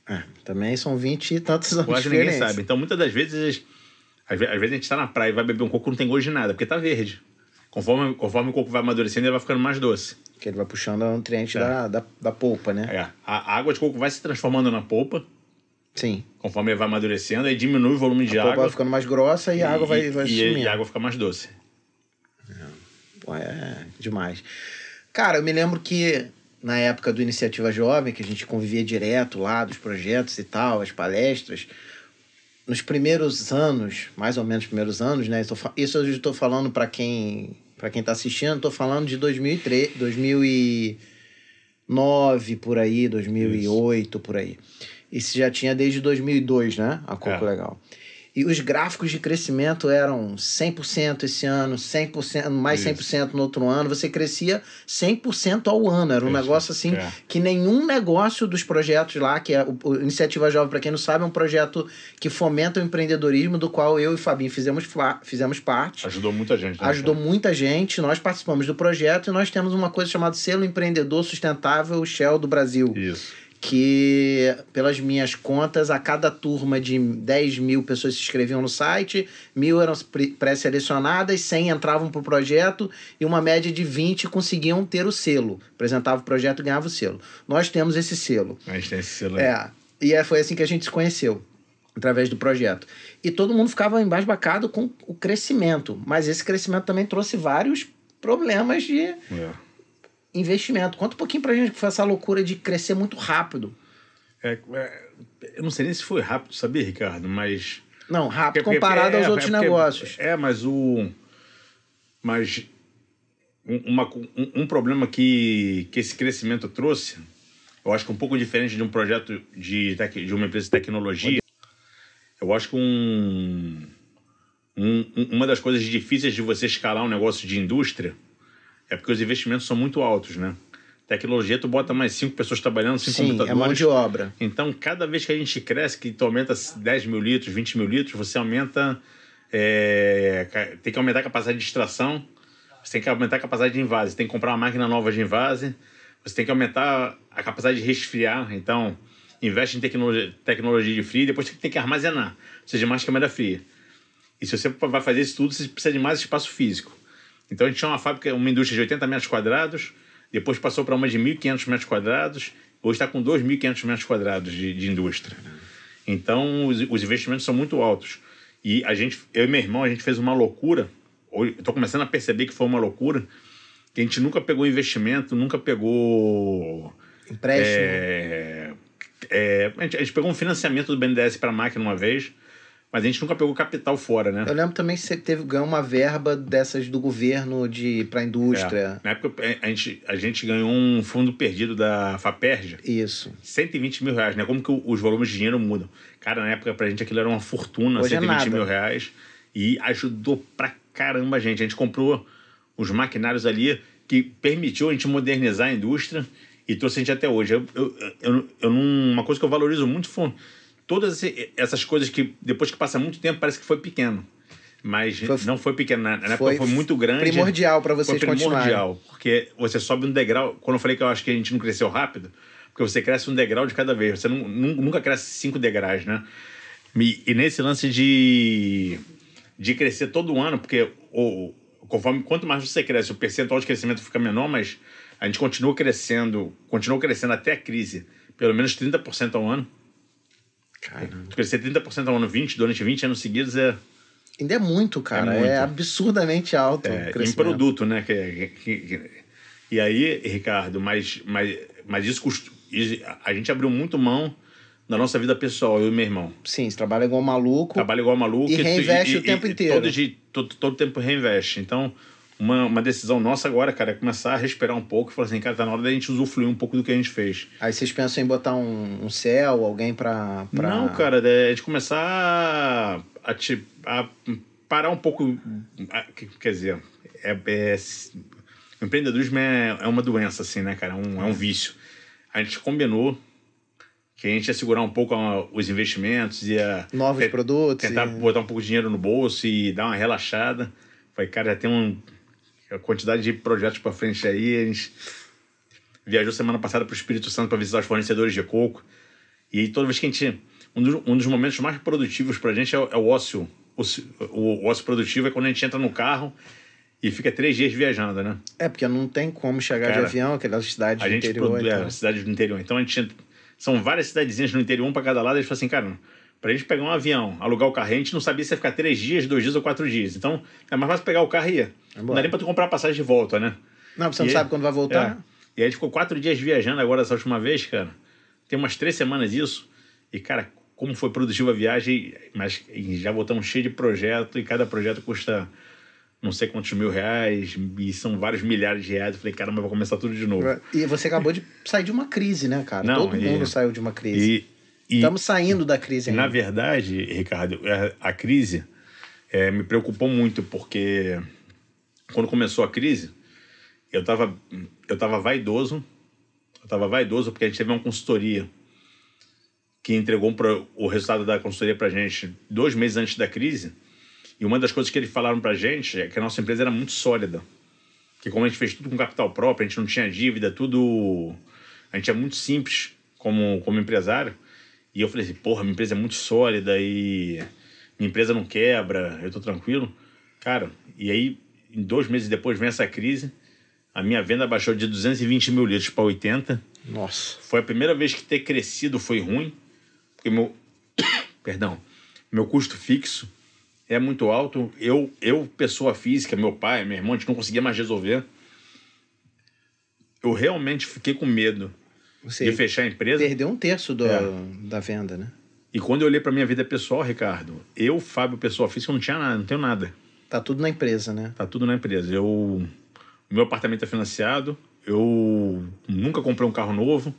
S1: É, também são 20 e tantos anos
S2: Quase ninguém
S1: diferentes.
S2: sabe. Então, muitas das vezes, às ve- às vezes a gente tá na praia e vai beber um coco não tem gosto de nada, porque tá verde. Conforme, conforme o coco vai amadurecendo, ele vai ficando mais doce.
S1: Que ele vai puxando o nutriente
S2: É.
S1: da, da, da polpa, né?
S2: É, a a água de coco vai se transformando na polpa,
S1: Sim.
S2: conforme ele vai amadurecendo, aí diminui o volume de
S1: a polpa
S2: água.
S1: vai ficando mais grossa e, a água vai, vai
S2: e,
S1: sumindo.
S2: e a água fica mais doce.
S1: Pô, é demais. Cara, eu me lembro que na época do Iniciativa Jovem, que a gente convivia direto lá, dos projetos e tal, as palestras, nos primeiros anos, mais ou menos primeiros anos, né? Isso eu estou falando para quem para quem tá assistindo, estou falando de 2003, 2009 por aí, 2008 por aí. Isso já tinha desde 2002, né? A Coco
S2: É.
S1: Legal. E os gráficos de crescimento eram 100% esse ano, 100%, mais
S2: Isso.
S1: 100% no outro ano. Você crescia 100% ao ano. Era um
S2: Isso,
S1: negócio assim
S2: é.
S1: que nenhum negócio dos projetos lá, que é o, o Iniciativa Jovem, para quem não sabe, é um projeto que fomenta o empreendedorismo, do qual eu e o Fabinho fizemos, fizemos parte.
S2: Ajudou muita gente. né,
S1: Ajudou muita gente, nós participamos do projeto e nós temos uma coisa chamada Selo Empreendedor Sustentável Shell do Brasil
S2: Isso.
S1: Que, pelas minhas contas, a cada turma de 10 mil pessoas se inscreviam no site, mil eram pré-selecionadas, 100 entravam para o projeto e uma média de 20 conseguiam ter o selo. Apresentava o projeto e ganhava o selo. Nós temos esse selo.
S2: A gente tem esse selo aí.
S1: É, e é- foi assim que a gente se conheceu, através do projeto. E todo mundo ficava embasbacado com o crescimento, mas esse crescimento também trouxe vários problemas de
S2: É.
S1: investimento. Conta um pouquinho pra gente que foi essa loucura de crescer muito rápido.
S2: É, é, eu não sei nem se foi rápido, sabia, Ricardo? Mas.
S1: Não, rápido
S2: Porque-
S1: comparado
S2: porque-
S1: aos
S2: é,
S1: outros
S2: é porque-
S1: negócios.
S2: É, mas o. Mas. um- Uma, um, um problema que, que esse crescimento trouxe, eu acho que um pouco diferente de um projeto de, tec- de uma empresa de tecnologia, eu acho que um, um- uma das coisas difíceis de você escalar um negócio de indústria é porque os investimentos são muito altos, né? Tecnologia, tu bota mais cinco pessoas trabalhando, cinco
S1: Sim, é
S2: computadores.
S1: mão de obra.
S2: Então, cada vez que a gente cresce, que tu aumenta 10 mil litros, 20 mil litros, você aumenta. é, tem que aumentar a capacidade de extração, você tem que aumentar a capacidade de invase, tem que comprar uma máquina nova de invase, você tem que aumentar a capacidade de resfriar. Então, investe em tecnologia, tecnologia de frio, depois tem que armazenar, ou seja, mais câmera fria. E se você vai fazer isso tudo, você precisa de mais espaço físico. Então, a gente tinha uma fábrica, uma indústria de 80 metros quadrados, depois passou para uma de 1.500 metros quadrados, hoje está com 2.500 metros quadrados de, de indústria. Então, os, os investimentos são muito altos. E a gente, eu e meu irmão, a gente fez uma loucura. Estou começando a perceber que foi uma loucura. Que a gente nunca pegou investimento, nunca pegou.
S1: Empréstimo.
S2: é, é, a, gente, a gente pegou um financiamento do BNDES para a máquina uma vez, mas a gente nunca pegou capital fora, né?
S1: Eu lembro também que você teve ganhou uma verba dessas do governo de para indústria.
S2: É. Na época, a gente, a gente ganhou um fundo perdido da FAPERJ,
S1: Isso.
S2: 120 mil reais, né? Como que os volumes de dinheiro mudam. Cara, na época, pra gente aquilo era uma fortuna,
S1: Hoje é
S2: 120
S1: nada.
S2: mil reais. E ajudou pra caramba a gente. A gente comprou os maquinários ali que permitiu a gente modernizar a indústria e trouxe a gente até hoje. Eu, eu, eu, eu não- uma coisa que eu valorizo muito foi todas essas coisas que, depois que passa muito tempo, parece que foi pequeno. Mas
S1: Foi-
S2: não foi pequeno. Na, época
S1: foi
S2: foi muito grande.
S1: primordial
S2: Foi
S1: vocês continuarem.
S2: primordial. Porque você sobe um degrau. Quando eu falei que eu acho que a gente não cresceu rápido, porque você cresce um degrau de cada vez. Você não, nu- nunca cresce cinco degraus, né? E, e nesse lance de, de crescer todo ano, porque o, conforme quanto mais você cresce, o percentual de crescimento fica menor, mas a gente continua crescendo, continuou crescendo até a crise, pelo menos 30% ao ano.
S1: Caramba.
S2: Crescer 30% ao ano 20, durante 20 anos seguidos é,
S1: Ainda é muito, cara. É,
S2: muito.
S1: absurdamente alto.
S2: É, em produto, né? Que, que- que- e aí, Ricardo, mas, mas, mas isso isso- a gente abriu muito mão da nossa vida pessoal, eu e meu irmão.
S1: Sim, você trabalha igual maluco.
S2: Trabalha igual maluco.
S1: E reinveste o tempo inteiro.
S2: Todo, todo, todo tempo reinveste. Então, uma, uma decisão nossa agora, cara, é começar a respirar um pouco e falar assim, cara, tá na hora da gente usufruir um pouco do que a gente fez.
S1: Aí vocês pensam em botar um, um céu, alguém pra, pra...
S2: Não, cara, é de começar a, te- a parar um pouco. a- que- quer dizer, é, é- o empreendedorismo é, é uma doença, assim, né, cara? É um, é um vício. A gente combinou que a gente ia segurar um pouco os investimentos, ia
S1: Novos produtos.
S2: tentar
S1: e-
S2: botar um pouco de dinheiro no bolso e dar uma relaxada. Falei, cara, já tem um, a quantidade de projetos para frente aí. A gente viajou semana passada para o Espírito Santo para visitar os fornecedores de coco. E aí, toda vez que a gente. Um dos, um dos momentos mais produtivos para a gente é, o- é o ócio. O, o, o ócio produtivo é quando a gente entra no carro e fica três dias viajando, né?
S1: É, porque não tem como chegar de
S2: Cara,
S1: avião, aquelas cidades do interior.
S2: produ- é,
S1: então.
S2: cidades do interior. Então a gente são várias cidadezinhas no interior, um para cada lado. A gente falou assim, cara, pra gente pegar um avião, alugar o carro, a gente não sabia se ia ficar três dias, dois dias ou quatro dias. Então é mais fácil pegar o carro e ir. Não dá nem pra tu comprar a passagem de volta, né?
S1: Não, você não
S2: E-
S1: sabe quando vai voltar?
S2: É. E aí a gente ficou quatro dias viajando agora essa última vez, cara. Tem umas três semanas isso. E, cara, como foi produtiva a viagem, mas já voltamos cheio de projeto e cada projeto custa não sei quantos mil reais e são vários milhares de reais. Eu falei, caramba, eu vou começar tudo de novo.
S1: E você acabou de sair de uma crise, né, cara?
S2: Não,
S1: Todo
S2: e-
S1: mundo saiu de uma crise.
S2: E
S1: Estamos saindo da crise ainda.
S2: na verdade, Ricardo, a crise é, me preocupou muito porque quando começou a crise, eu estava eu tava vaidoso. Eu estava vaidoso porque a gente teve uma consultoria que entregou o resultado da consultoria para gente dois meses antes da crise. E uma das coisas que eles falaram para gente é que a nossa empresa era muito sólida. Que como a gente fez tudo com capital próprio, a gente não tinha dívida, tudo... A gente é muito simples como, como empresário. E eu falei assim, porra, minha empresa é muito sólida e minha empresa não quebra, eu tô tranquilo. Cara, e aí, em dois meses depois vem essa crise, a minha venda baixou de 220 mil litros para 80.
S1: Nossa.
S2: Foi a primeira vez que ter crescido foi ruim, porque meu, perdão, meu custo fixo é muito alto. Eu, eu, pessoa física, meu pai, meu irmão, a gente não conseguia mais resolver. Eu realmente fiquei com medo
S1: Você
S2: de fechar a empresa.
S1: perdeu um terço do,
S2: É.
S1: da venda, né?
S2: E quando eu olhei para minha vida pessoal, Ricardo, eu, Fábio, pessoa física, não tinha nada, não tenho nada.
S1: Tá tudo na empresa, né?
S2: Tá tudo na empresa. Eu, o meu apartamento é financiado, eu nunca comprei um carro novo,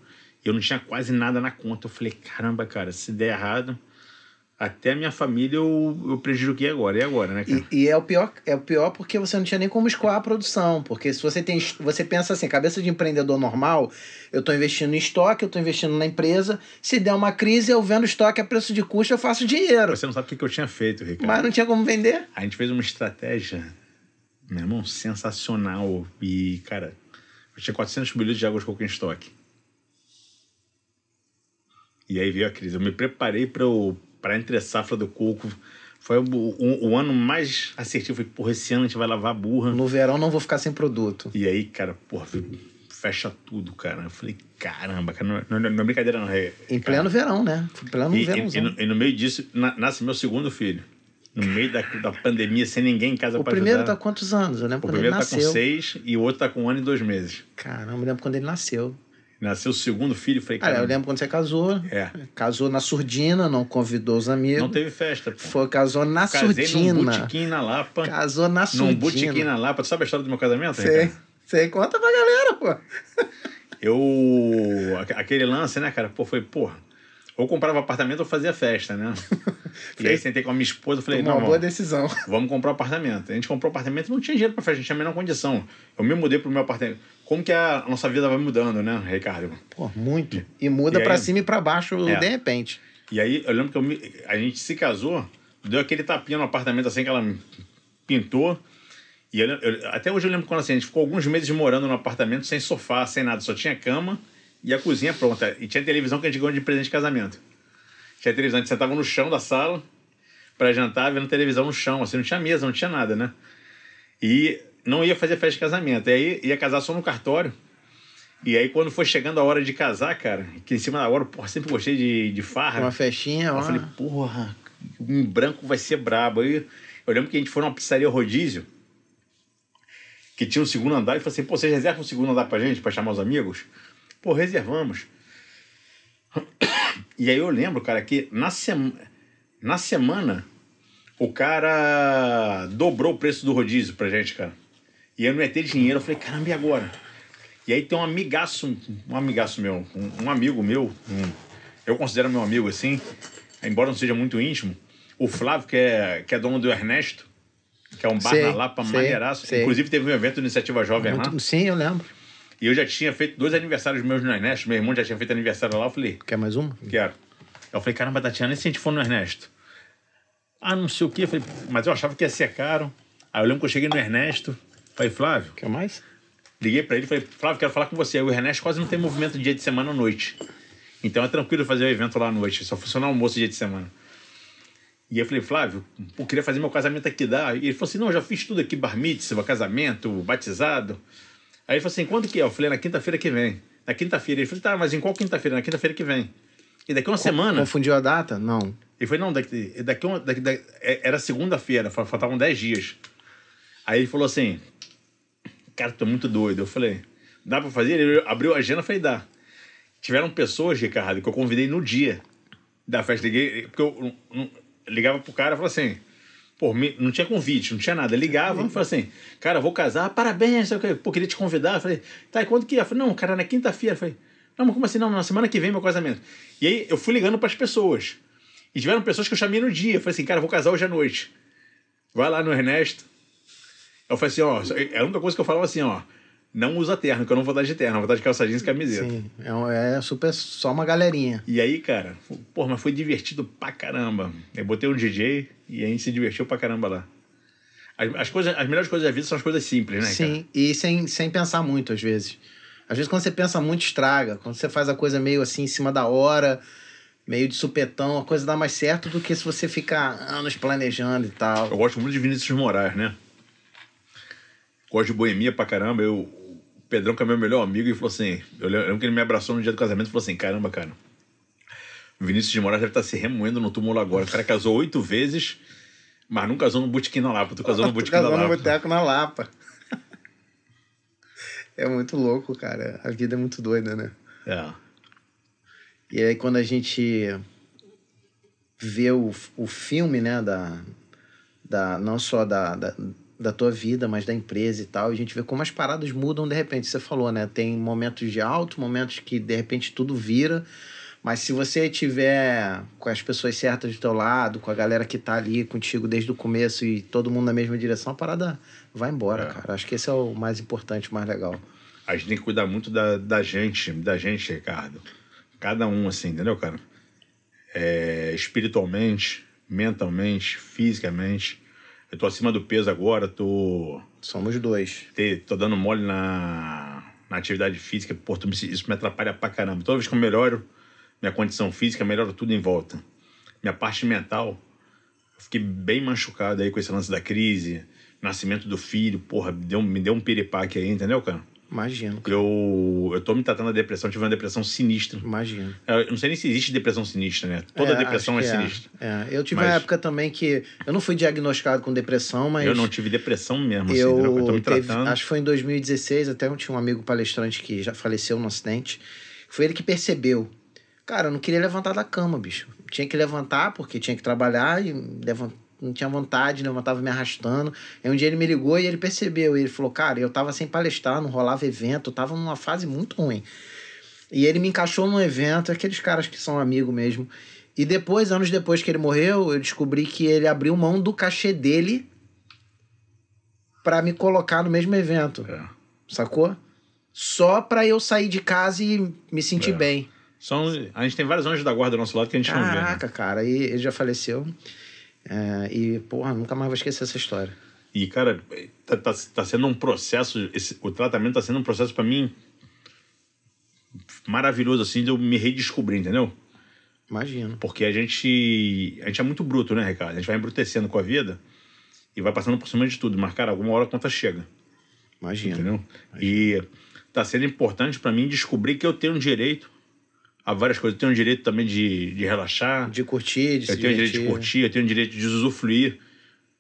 S2: eu não tinha quase nada na conta. Eu falei, caramba, cara, se der errado, até a minha família eu, eu prejudiquei agora. E agora, né, cara?
S1: E, e, é, o pior, é o pior porque você não tinha nem como escoar a produção. Porque se você tem. Você pensa assim, cabeça de empreendedor normal, eu estou investindo em estoque, eu estou investindo na empresa. Se der uma crise, eu vendo estoque a preço de custo, eu faço dinheiro.
S2: Você não sabe o que, eu tinha feito, Ricardo.
S1: Mas não tinha como vender.
S2: A gente fez uma estratégia, meu irmão, sensacional. E, cara, eu tinha 400 milhões de água de coco em estoque. E aí veio a crise. Eu me preparei para para entre safra do coco. Foi o, o, o, ano mais assertivo. Falei, porra, esse ano a gente vai lavar a burra.
S1: No verão não vou ficar sem produto.
S2: E aí, cara, porra, fecha tudo, cara. Eu falei, caramba, cara, não, não, não é brincadeira, não. É,
S1: em pleno verão, né? Pleno
S2: e,
S1: verão.
S2: E, e, no, e, no, meio disso, na, nasce meu segundo filho. No meio da, da pandemia, sem ninguém em casa
S1: ajudar. O primeiro tá com quantos anos? Eu lembro
S2: o
S1: quando ele
S2: nasceu. O primeiro tá com seis e o outro tá com um ano e dois meses.
S1: Caramba, eu lembro quando ele nasceu.
S2: Nasceu o segundo filho, falei, cara.
S1: Ah, eu lembro quando você casou.
S2: É.
S1: Casou na surdina, não convidou os amigos.
S2: Não teve festa. Pô.
S1: Foi, casou na
S2: Casei
S1: surdina.
S2: num botequim na Lapa.
S1: Casou na surdina.
S2: Num botequim na Lapa. Tu sabe a história do meu casamento?
S1: Sei. Sei, conta pra galera, pô.
S2: Eu. Aquele lance, né, cara? Pô, foi, porra ou comprava apartamento ou fazia festa, né? e aí sentei com a minha esposa e falei,
S1: Tomou
S2: não,
S1: uma boa decisão.
S2: Vamos comprar um apartamento. A gente comprou um apartamento não tinha dinheiro para festa, a gente tinha a menor condição. Eu me mudei pro meu apartamento. Como que a nossa vida vai mudando, né, Ricardo?
S1: Pô, muito. E muda para cima e para baixo
S2: é.
S1: de repente.
S2: E aí eu lembro que eu me, a gente se casou, deu aquele tapinha no apartamento assim que ela pintou. E eu, eu, até hoje eu lembro quando assim, a gente ficou alguns meses morando no apartamento sem sofá, sem nada, só tinha cama e a cozinha pronta. E tinha televisão que a gente ganhou de presente de casamento. Tinha televisão, a gente sentava no chão da sala para jantar, vendo televisão no chão, assim, não tinha mesa, não tinha nada, né? E não ia fazer festa de casamento. E aí ia casar só no cartório. E aí, quando foi chegando a hora de casar, cara, que em cima da hora, porra, sempre gostei de, de farra.
S1: Uma festinha, ó.
S2: Eu falei, porra, um branco vai ser brabo. Aí eu lembro que a gente foi numa pizzaria rodízio, que tinha um segundo andar, e falei assim, pô, vocês reservam um segundo andar pra gente, pra chamar os amigos? Pô, reservamos. E aí eu lembro, cara, que na, sema... na semana o cara dobrou o preço do rodízio pra gente, cara. E eu não ia ter dinheiro. Eu falei, caramba, e agora? E aí tem um amigaço, um amigaço meu, um, um amigo meu, um, eu considero meu amigo assim, embora não seja muito íntimo, o Flávio, que é, que é dono do Ernesto, que é um bar sei, na Lapa sei, maneiraço. Sei. Inclusive teve um evento do Iniciativa Jovem
S1: muito,
S2: lá.
S1: Sim, eu lembro.
S2: E eu já tinha feito dois aniversários meus no Ernesto. Meu irmão já tinha feito aniversário lá. Eu falei.
S1: Quer mais um?
S2: Quero. Eu falei, caramba, Tatiana, e se a gente for no Ernesto? Ah, não sei o quê. Eu falei, mas eu achava que ia ser caro. Aí eu lembro que eu cheguei no Ernesto. Falei, Flávio.
S1: Quer mais?
S2: Liguei pra ele e falei, Flávio, quero falar com você. Aí o Ernesto quase não tem movimento dia de semana à noite. Então é tranquilo fazer o evento lá à noite. Só funciona almoço dia de semana. E eu falei, Flávio, eu queria fazer meu casamento aqui, dá? E ele falou assim, não, já fiz tudo aqui, bar mitzvah, casamento, batizado. Aí ele falou assim: quando que é? Eu falei: na quinta-feira que vem. Na quinta-feira. Ele falou: tá, mas em qual quinta-feira? Na quinta-feira que vem. E daqui uma semana.
S1: Confundiu a data? Não.
S2: Ele falou: não, daqui, daqui, uma, daqui, daqui é, era segunda-feira, faltavam 10 dias. Aí ele falou assim: cara, tô muito doido. Eu falei: dá pra fazer? Ele abriu a agenda e falei: dá. Tiveram pessoas, Ricardo, que eu convidei no dia da festa. Liguei, porque eu, eu ligava pro cara e falava assim: Pô, não tinha convite, não tinha nada. Ligava e falava assim, cara, vou casar, parabéns, pô, queria te convidar. Eu falei, tá, e quando que é? Falei, não, cara, na quinta-feira. Falei, não, mas como assim? Não, na semana que vem meu casamento. E aí eu fui ligando para as pessoas. E tiveram pessoas que eu chamei no dia. Eu falei assim, cara, vou casar hoje à noite. Vai lá no Ernesto. Eu falei assim, ó, é a única coisa que eu falava assim, ó, não usa terno, que eu não vou dar de terno, vou dar de calça jeans e camiseta.
S1: Sim, é, é super só uma galerinha.
S2: E aí, cara, pô, mas foi divertido pra caramba. Eu botei um DJ e a gente se divertiu pra caramba lá. As, as, coisas, as melhores coisas da vida são as coisas simples, né?
S1: Sim,
S2: cara?
S1: e sem, sem pensar muito, às vezes. Às vezes, quando você pensa muito, estraga. Quando você faz a coisa meio assim, em cima da hora, meio de supetão, a coisa dá mais certo do que se você ficar anos planejando e tal.
S2: Eu gosto muito de Vinícius Moraes, né? Gosto de boemia pra caramba. Eu, Pedrão, que é meu melhor amigo, e falou assim: eu lembro que ele me abraçou no dia do casamento e falou assim: caramba, cara. Vinícius de Moraes deve estar tá se remoendo no túmulo agora. O cara casou oito vezes, mas não casou no Botequim na Lapa. Tu casou no Botequim na Lapa.
S1: Casou no Boteco na Lapa. É muito louco, cara. A vida é muito doida, né?
S2: É.
S1: E aí quando a gente vê o, o filme, né, da, da, não só da, da, da tua vida, mas da empresa e tal, a gente vê como as paradas mudam de repente. Você falou, né? Tem momentos de alto, momentos que de repente tudo vira Mas se você tiver com as pessoas certas do teu lado, com a galera que tá ali contigo desde o começo e todo mundo na mesma direção, a parada vai embora,
S2: É.
S1: cara. Acho que esse é o mais importante, o mais legal.
S2: A gente tem que cuidar muito da, da gente, da gente, Ricardo. Cada um, assim, entendeu, cara? É, espiritualmente, mentalmente, fisicamente. Eu tô acima do peso agora, tô,
S1: Somos dois.
S2: te- tô dando mole na, na atividade física. Pô, isso me atrapalha pra caramba. Toda vez que eu melhoro minha condição física, melhora tudo em volta. Minha parte mental, eu fiquei bem machucado aí com esse lance da crise, nascimento do filho, porra, deu, me deu um piripaque aí, entendeu, cara?
S1: Imagino, cara.
S2: Eu, eu tô me tratando da depressão, tive uma depressão sinistra.
S1: Imagino.
S2: Eu não sei nem se existe depressão sinistra, né? Toda
S1: É,
S2: depressão é
S1: que
S2: sinistra.
S1: É. Eu tive
S2: Mas-
S1: uma época também que eu não fui diagnosticado com depressão, mas
S2: Eu não tive depressão mesmo, assim, eu tô
S1: eu
S2: me
S1: teve,
S2: tratando.
S1: acho que foi em 2016, até eu tinha um amigo palestrante que já faleceu num acidente. Foi ele que percebeu. Cara, eu não queria levantar da cama, bicho. Tinha que levantar porque tinha que trabalhar e levan- não tinha vontade, levantava me arrastando. Aí um dia ele me ligou e ele percebeu. E ele falou, cara, eu tava sem palestrar, não rolava evento, eu tava numa fase muito ruim. E ele me encaixou num evento, aqueles caras que são amigos mesmo. E depois, anos depois que ele morreu, eu descobri que ele abriu mão do cachê dele pra me colocar no mesmo evento,
S2: É.
S1: sacou? Só pra eu sair de casa e me sentir
S2: É.
S1: bem.
S2: São, a gente tem vários anjos da guarda do nosso lado que a gente não vê. Né?
S1: Caraca, cara, e ele já faleceu. É, e, porra, nunca mais vou esquecer essa história.
S2: E, cara, tá, tá, tá sendo um processo, esse- o tratamento tá sendo um processo pra mim maravilhoso, assim, de eu me redescobrir, entendeu?
S1: Imagino.
S2: Porque a gente, a gente é muito bruto, né, Ricardo? A gente vai embrutecendo com a vida e vai passando por cima de tudo. Mas, cara, alguma hora a conta chega.
S1: Imagino.
S2: Entendeu? E tá sendo importante pra mim descobrir que eu tenho direito a várias coisas. Eu tenho direito também de, de relaxar,
S1: De curtir, de
S2: eu tenho direito de curtir, eu tenho direito de usufruir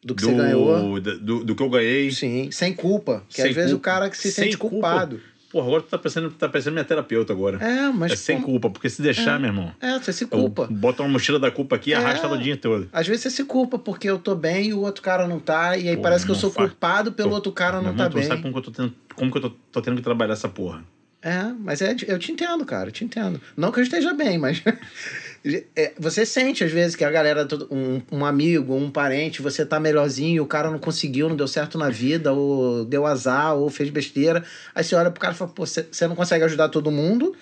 S1: Do que você ganhou.
S2: do, do, do que eu ganhei.
S1: Sim, sem culpa. Que às vezes o
S2: culpa.
S1: cara que se
S2: Sem
S1: sente
S2: culpa.
S1: culpado.
S2: Porra, agora tu tá pensando, tá pensando minha terapeuta agora.
S1: É, mas.
S2: É sem
S1: pô,
S2: culpa, porque se deixar, meu irmão,
S1: É, você se culpa.
S2: boto uma mochila da culpa aqui e
S1: É.
S2: arrasta o dia todo.
S1: Às vezes você se culpa porque eu tô bem e o outro cara não tá, e aí
S2: Pô,
S1: parece que eu sou culpado pelo
S2: Pô,
S1: outro cara não
S2: irmão,
S1: tá
S2: tu
S1: bem.
S2: sabe como que eu tô tendo, como que eu tô, tô tendo que trabalhar essa porra.
S1: É, mas é, eu te entendo, cara, eu te entendo. Não que eu esteja bem, mas. é, você sente, às vezes, que a galera, um, um amigo, um parente, você tá melhorzinho, e o cara não conseguiu, não deu certo na vida, ou deu azar, ou fez besteira. Aí você olha pro cara e fala, pô, você não consegue ajudar todo mundo,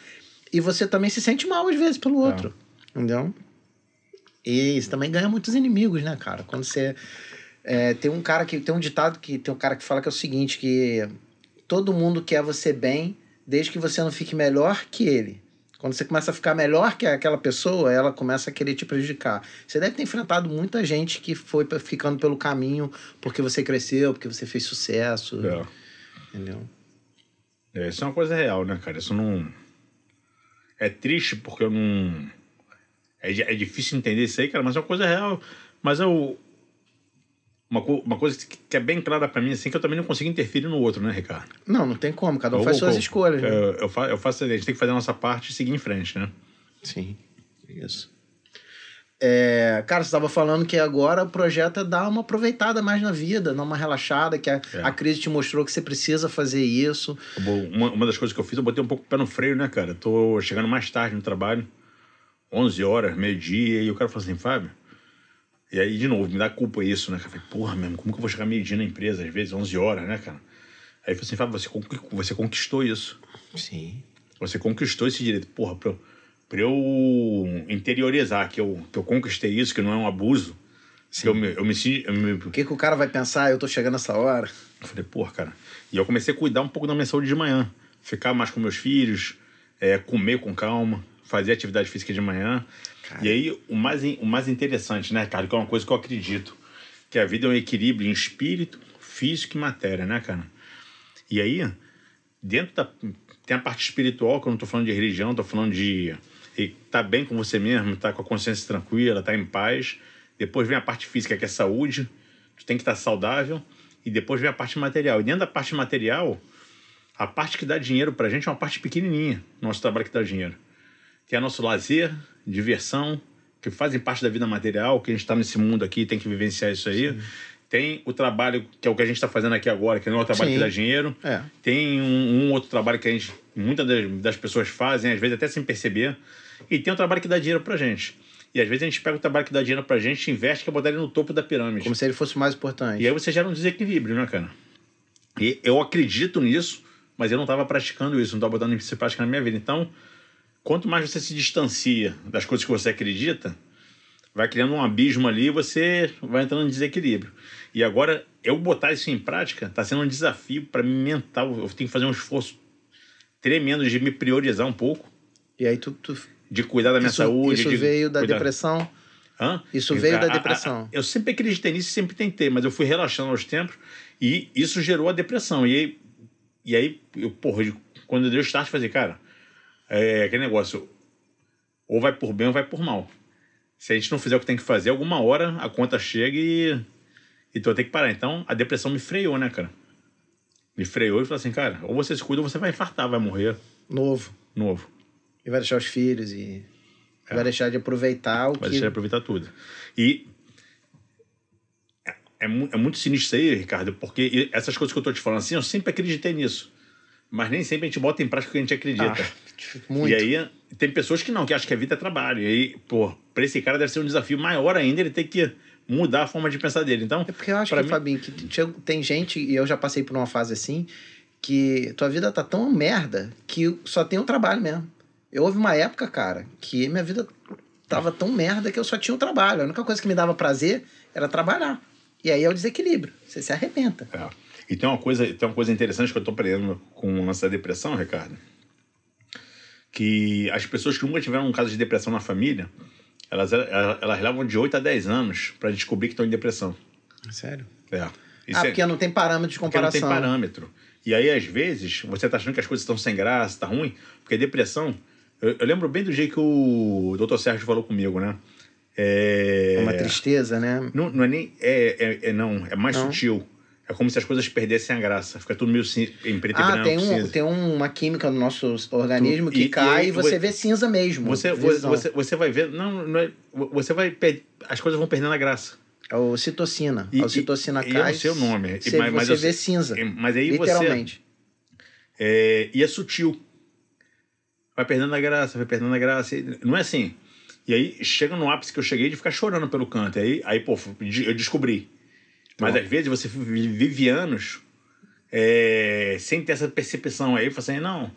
S1: e você também se sente mal, às vezes, pelo outro. Entendeu? E você também ganha muitos inimigos, né, cara? Quando você. é, tem um cara que. Tem um ditado que tem um cara que fala que é o seguinte: que todo mundo quer você bem, desde que você não fique melhor que ele. Quando você começa a ficar melhor que aquela pessoa, ela começa a querer te prejudicar. Você deve ter enfrentado muita gente que foi ficando pelo caminho porque você cresceu, porque você fez sucesso.
S2: É.
S1: Entendeu?
S2: É, isso é uma coisa real, né, cara? Isso não. É triste porque eu não. É, é difícil entender isso aí, cara, mas é uma coisa real. Mas eu. Uma, uma coisa que é bem clara pra mim, assim, que eu também não consigo interferir no outro, né, Ricardo?
S1: Não, não tem como. Cada um
S2: Eu
S1: faz
S2: vou-
S1: suas escolhas. né?
S2: Eu, eu, eu faço, a gente tem que fazer a nossa parte e seguir em frente, né?
S1: Sim, isso. É, cara, você estava falando que agora o projeto é dar uma aproveitada mais na vida, dar uma relaxada, que a,
S2: É.
S1: a crise te mostrou que você precisa fazer isso.
S2: Eu Uma, uma das coisas que eu fiz, eu botei um pouco o pé no freio, né, cara? Eu tô chegando mais tarde no trabalho, 11 horas, meio-dia, e o cara falou assim, Fábio. E aí, de novo, me dá culpa isso, né? cara? Eu falei, porra, mesmo, como que eu vou chegar meio-dia na empresa, às vezes, 11 horas, né, cara? Aí ele falou assim, Fábio, você, você conquistou isso.
S1: Sim.
S2: Você conquistou esse direito. Porra, pra eu, pra eu interiorizar que eu, que eu conquistei isso, que não é um abuso, que eu me, eu me, sinto- eu me,
S1: O que, que o cara vai pensar? Eu tô chegando nessa hora.
S2: eu falei, porra, cara. E eu comecei a cuidar um pouco da minha saúde de manhã. Ficar mais com meus filhos, é, comer com calma, fazer atividade física de manhã.
S1: Cara.
S2: E aí, o mais, o mais interessante, né, cara, que é uma coisa que eu acredito, que a vida é um equilíbrio em espírito, físico e matéria, né, cara? E aí, dentro da. Tem a parte espiritual, que eu não tô falando de religião, tô falando de estar tá bem com você mesmo, estar com a consciência tranquila, estar em paz. Depois vem a parte física, que é saúde. Tu tem que estar saudável. E depois vem a parte material. E dentro da parte material, a parte que dá dinheiro pra gente é uma parte pequenininha, nosso trabalho que dá dinheiro. Que é nosso lazer, diversão, que fazem parte da vida material, que a gente está nesse mundo aqui e tem que vivenciar isso aí. Tem o trabalho, que é o que a gente está fazendo aqui agora, que não é o trabalho
S1: Sim.
S2: que dá dinheiro.
S1: É.
S2: Tem um, um outro trabalho que a gente, muitas das, das pessoas fazem, às vezes até sem perceber. E tem o trabalho que dá dinheiro pra gente. E às vezes a gente pega o trabalho que dá dinheiro pra gente, investe, que é botar ele no topo da pirâmide.
S1: Como se ele fosse mais importante.
S2: E aí você gera um desequilíbrio, né, cara? E eu acredito nisso, mas eu não estava praticando isso, não estava botando isso em prática na minha vida. Então, quanto mais você se distancia das coisas que você acredita, vai criando um abismo ali e você vai entrando em desequilíbrio. E agora, eu botar isso em prática está sendo um desafio para mim mental. Eu tenho que fazer um esforço tremendo de me priorizar um pouco,
S1: E aí tu, tu
S2: de cuidar da minha
S1: isso,
S2: saúde.
S1: isso
S2: de
S1: veio da
S2: cuidar-
S1: depressão.
S2: Hã?
S1: Isso veio da
S2: A- a-
S1: depressão.
S2: eu sempre acreditei nisso, sempre tentei, mas eu fui relaxando aos tempos e isso gerou a depressão. E aí, e aí eu, porra, eu- quando deu start, falei, cara, é aquele negócio, ou vai por bem ou vai por mal. Se a gente não fizer o que tem que fazer, alguma hora a conta chega e, e tu vai ter que parar. Então a depressão me freou, né, cara? Me freou e falou assim, cara, ou você se cuida ou você vai infartar, vai morrer
S1: Novo.
S2: novo.
S1: E vai deixar os filhos e vai deixar de aproveitar o
S2: Vai
S1: que.
S2: deixar de aproveitar tudo. E é, é, é muito sinistro isso aí, Ricardo, porque essas coisas que eu tô te falando assim, eu sempre acreditei nisso. Mas nem sempre a gente bota em prática o que a gente acredita.
S1: Ah, muito.
S2: E aí tem pessoas que não, que acham que a vida é trabalho. E aí, pô, pra esse cara deve ser um desafio maior ainda ele ter que mudar a forma de pensar dele. Então,
S1: É porque eu acho que,
S2: mim-
S1: Fabinho, que tem gente, e eu já passei por uma fase assim, que tua vida tá tão merda que só tem o trabalho mesmo. Eu houve uma época, cara, que minha vida tava tão merda que eu só tinha o trabalho. A única coisa que me dava prazer era trabalhar. E aí é o desequilíbrio. Você se arrebenta.
S2: É. E tem uma coisa, tem uma coisa interessante que eu tô aprendendo com o lance da depressão, Ricardo. Que as pessoas que nunca tiveram um caso de depressão na família, elas, elas, elas levam de 8 a 10 anos para descobrir que estão em depressão.
S1: Sério?
S2: É. Isso
S1: ah,
S2: é-
S1: porque não tem parâmetro de
S2: porque não tem
S1: comparação.
S2: parâmetro. E aí, às vezes, você tá achando que as coisas estão sem graça, tá ruim, porque depressão. Eu, eu lembro bem do jeito que o Dr. Sérgio falou comigo, né? É,
S1: É uma tristeza, né?
S2: Não, não é nem. É, é, é não, é mais
S1: Não.
S2: sutil. É como se as coisas perdessem a graça. Fica tudo meio em preto e
S1: Ah,
S2: branco.
S1: tem, um,
S2: cinza.
S1: tem uma química no nosso organismo
S2: Tu-
S1: que
S2: e- e
S1: cai
S2: aí
S1: e você
S2: você-
S1: vê cinza mesmo.
S2: Você,
S1: visão.
S2: você, você vai ver. Não, não é, você vai. per- As coisas vão perdendo a graça.
S1: É o citocina.
S2: E-
S1: a ocitocina
S2: e- e
S1: cai.
S2: não sei o nome. E-
S1: Você,
S2: mas- mas
S1: você
S2: eu
S1: vê cinza.
S2: Mas aí você.
S1: literalmente.
S2: É, e é sutil. Vai perdendo a graça, vai perdendo a graça. E Não é assim. E aí chega no ápice que eu cheguei de ficar chorando pelo canto. Aí, aí pô, eu descobri. Mas às vezes você vi- vive anos é, sem ter essa percepção. Aí falo assim, não.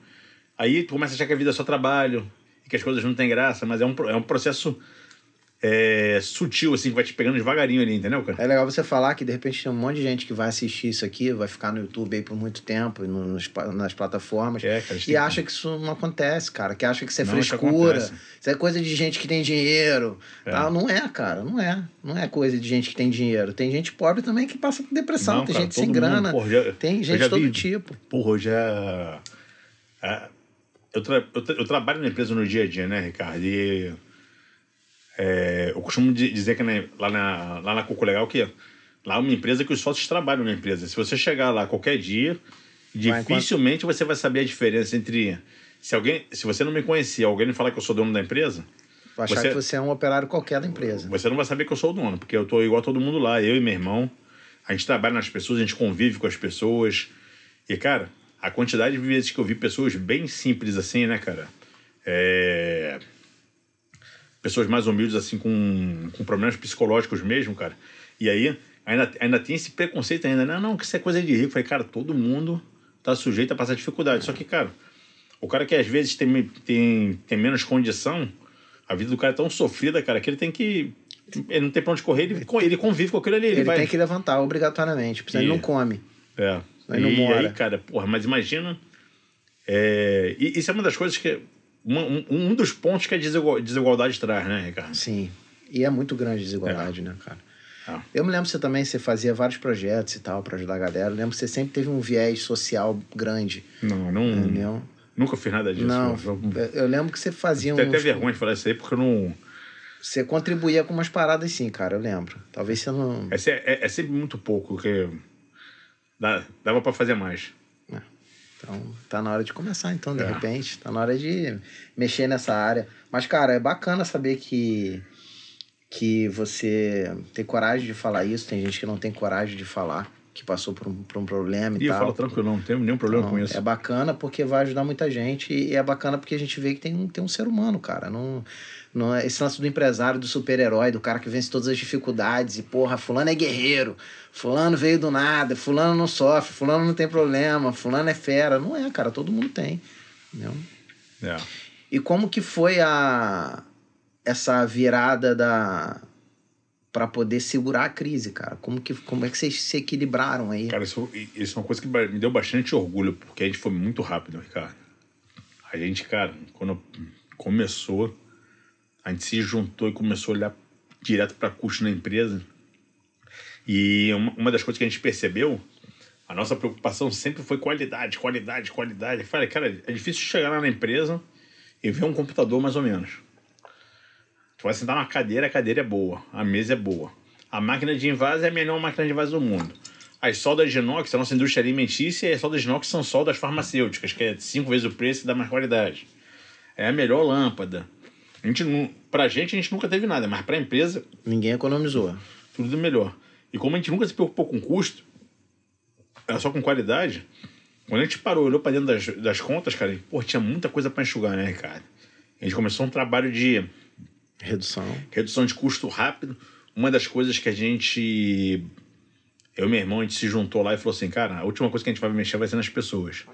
S2: Aí tu começa a achar que a vida é só trabalho e que as coisas não têm graça, mas é um, é um processo é, sutil, assim, que vai te pegando devagarinho ali, entendeu, cara?
S1: É legal você falar que de repente tem um monte de gente que vai assistir isso aqui, vai ficar no YouTube aí por muito tempo, no- nos nas plataformas,
S2: É, cara,
S1: e acha que isso não acontece, cara. Que acha que isso é
S2: Não, isso
S1: frescura,
S2: acontece.
S1: isso é coisa de gente que tem dinheiro.
S2: É.
S1: Tal. Não é, cara, não é. Não é coisa de gente que tem dinheiro. Tem gente pobre também que passa por depressão,
S2: Não,
S1: tem
S2: cara,
S1: gente sem
S2: todo
S1: grana,
S2: mundo, porra, já-
S1: tem gente de todo
S2: vi-
S1: tipo.
S2: Porra, já. ah, eu, tra- eu, tra- eu trabalho na empresa no dia a dia, né, Ricardo? E. é, eu costumo di- dizer que na- lá, na, lá na Coco Legal que lá é uma empresa que os sócios trabalham na empresa. Se você chegar lá qualquer dia,
S1: Vai,
S2: dificilmente você vai saber a diferença entre. Se alguém, se você não me conhecer, alguém me falar que eu sou dono da empresa,
S1: Vai achar
S2: Você-
S1: que você é um operário qualquer da empresa.
S2: você não vai saber que eu sou o dono, porque eu tô igual a todo mundo lá, eu e meu irmão. A gente trabalha nas pessoas, a gente convive com as pessoas. E, cara, a quantidade de vezes que eu vi pessoas bem simples assim, né, cara? É... Pessoas mais humildes, assim, com, com problemas psicológicos mesmo, cara. E aí, ainda, ainda tem esse preconceito ainda, né? Não, que isso é coisa de rico. Eu falei, cara, todo mundo tá sujeito a passar dificuldade. Só que, cara, o cara que às vezes tem, tem, tem menos condição, a vida do cara é tão sofrida, cara, que ele tem que. Ele não tem pra onde correr, ele, ele convive com aquilo ali. Ele,
S1: Ele
S2: vai.
S1: tem que levantar obrigatoriamente, porque senão ele não come.
S2: É.
S1: Não
S2: e
S1: mora.
S2: aí, cara, porra, mas imagina. é, e isso é uma das coisas que. Um, um dos pontos que a desigual- desigualdade traz, né, Ricardo?
S1: Sim. E é muito grande a desigualdade, né, cara?
S2: É.
S1: Eu me lembro que você também você fazia vários projetos e tal para ajudar a galera. Eu lembro que você sempre teve um viés social grande,
S2: Não, não.
S1: entendeu?
S2: Nunca fiz nada disso.
S1: Não,
S2: Eu,
S1: lembro que você fazia
S2: tenho até
S1: uns,
S2: vergonha de falar isso aí, porque eu não.
S1: Você contribuía com umas paradas sim, cara, eu lembro. Talvez você não.
S2: É, é- é sempre muito pouco, porque. Dá, dava pra fazer mais.
S1: Então, tá na hora de começar, então, de
S2: É.
S1: repente. Tá na hora de mexer nessa área. Mas, cara, é bacana saber que que você ter coragem de falar isso. Tem gente que não tem coragem de falar, que passou por um, por um problema e,
S2: E eu
S1: tal.
S2: falo tranquilo, não tenho nenhum problema
S1: Não,
S2: com isso.
S1: É bacana porque vai ajudar muita gente e é bacana porque a gente vê que tem, um- tem um ser humano, cara. Não, não é esse lance do empresário, do super-herói, do cara que vence todas as dificuldades e, porra, fulano é guerreiro, fulano veio do nada, fulano não sofre, fulano não tem problema, fulano é fera. Não é, cara, todo mundo tem. Entendeu?
S2: É.
S1: E como que foi a essa virada da para poder segurar a crise, cara? Como que como é que vocês se equilibraram aí?
S2: Cara, isso, isso é uma coisa que me deu bastante orgulho, porque a gente foi muito rápido, Ricardo. A gente, cara, quando começou, a gente se juntou e começou a olhar direto para custo na empresa. E uma, das coisas que a gente percebeu, a nossa preocupação sempre foi qualidade, qualidade, qualidade. Eu falei, cara, é difícil chegar lá na empresa e ver um computador mais ou menos. Tu vai sentar numa cadeira, a cadeira é boa, a mesa é boa. A máquina de invase é a melhor máquina de invase do mundo. As soldas de inox, a nossa indústria alimentícia, as soldas de inox são soldas farmacêuticas, que é cinco vezes o preço e dá mais qualidade. É a melhor lâmpada. A gente, não- pra gente, a gente nunca teve nada, mas pra empresa,
S1: Ninguém economizou.
S2: tudo melhor. E como a gente nunca se preocupou com custo, era só com qualidade, quando a gente parou, olhou pra dentro das, das contas, cara, pô, tinha muita coisa pra enxugar, né, Ricardo? A gente começou um trabalho de
S1: Redução.
S2: redução de custo rápido. Uma das coisas que a gente. Eu e meu irmão, a gente se juntou lá e falou assim: cara, a última coisa que a gente vai mexer vai ser nas pessoas.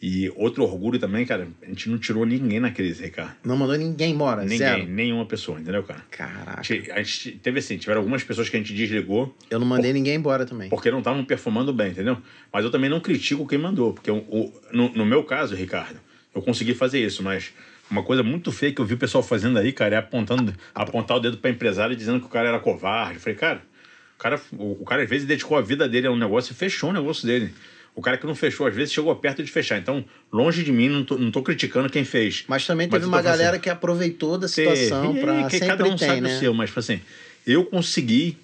S2: E outro orgulho também, cara, a gente não tirou ninguém na crise, Ricardo.
S1: Não mandou ninguém embora,
S2: Ninguém,
S1: zero.
S2: nenhuma pessoa, entendeu, cara?
S1: Caraca.
S2: a gente teve assim, tiveram algumas pessoas que a gente desligou
S1: Eu não mandei ninguém embora também.
S2: porque não estavam performando bem, entendeu? Mas eu também não critico quem mandou, porque o, o- no, no meu caso, Ricardo, eu consegui fazer isso, mas uma coisa muito feia que eu vi o pessoal fazendo aí, cara, é apontando, apontar o dedo para empresário e dizendo que o cara era covarde. Eu falei, cara, o cara, o, o cara às vezes dedicou a vida dele a um negócio e fechou o negócio dele. O cara que não fechou, às vezes, chegou perto de fechar. Então, longe de mim, não tô, não tô criticando quem fez.
S1: Mas também
S2: Mas
S1: teve
S2: eu
S1: uma galera
S2: assim,
S1: que aproveitou da situação
S2: e que
S1: sempre
S2: cada um
S1: tem,
S2: sabe
S1: né?
S2: o seu, mas tipo assim, eu consegui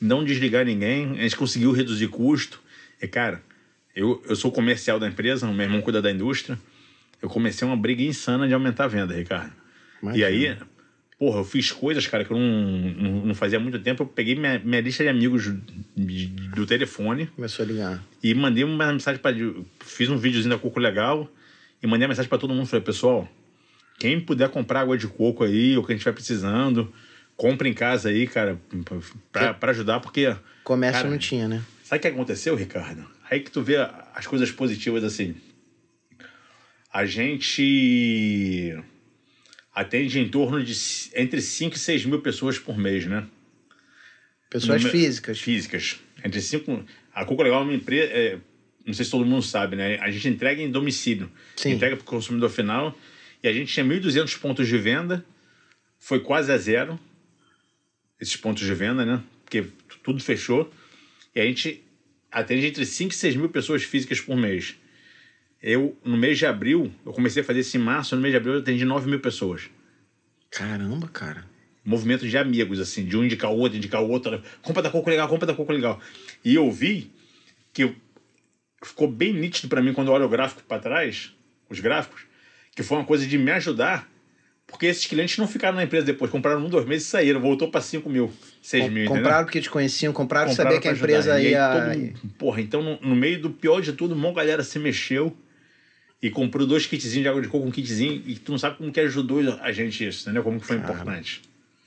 S2: não desligar ninguém, a gente conseguiu reduzir custo. E cara, eu, eu sou comercial da empresa, o meu irmão cuida da indústria. Eu comecei uma briga insana de aumentar a venda, Ricardo. E
S1: Imagina.
S2: aí, porra, eu fiz coisas, cara, que eu não, não, não fazia há muito tempo. Eu peguei minha, minha lista de amigos de- do telefone
S1: Começou a ligar.
S2: e mandei uma mensagem para fiz um videozinho da Coco Legal e mandei uma mensagem para todo mundo, falei, pessoal, quem puder comprar água de coco aí, ou que a gente vai precisando, compra em casa aí, cara, pra ajudar, porque
S1: Comércio
S2: Cara,
S1: não tinha, né?
S2: sabe o que aconteceu, Ricardo? Aí que tu vê as coisas positivas assim. A gente atende em torno de entre 5 e 6 mil pessoas por mês, né?
S1: Pessoas
S2: Número-
S1: físicas.
S2: Físicas. Entre cinco. A Coco Legal é uma empresa. é, não sei se todo mundo sabe, né? A gente entrega em domicílio.
S1: Sim.
S2: Entrega para o consumidor final. E a gente tinha 1.200 pontos de venda. Foi quase a zero. Esses pontos de venda, né? Porque tudo fechou. E a gente atende entre 5 e 6 mil pessoas físicas por mês. Eu, no mês de abril, eu comecei a fazer isso em março. No mês de abril, eu atendi 9 mil pessoas
S1: Caramba, cara.
S2: movimento de amigos, assim, de um indicar o outro, indicar o outro. Compra da Coco Legal, compra da Coco Legal. E eu vi que ficou bem nítido para mim quando eu olho o gráfico para trás, os gráficos, que foi uma coisa de me ajudar, porque esses clientes não ficaram na empresa depois, compraram um, dois meses e saíram, voltou para 5 mil, 6 mil, entendeu?
S1: compraram porque te conheciam, compraram,
S2: Compraram
S1: sabia que a empresa
S2: ajudar.
S1: Ia.
S2: aí todo porra, então no, no meio do pior de tudo, uma galera se mexeu e comprou dois kitzinhos de água de coco, um kitzinho, e tu não sabe como que ajudou a gente isso, entendeu? Como que foi importante.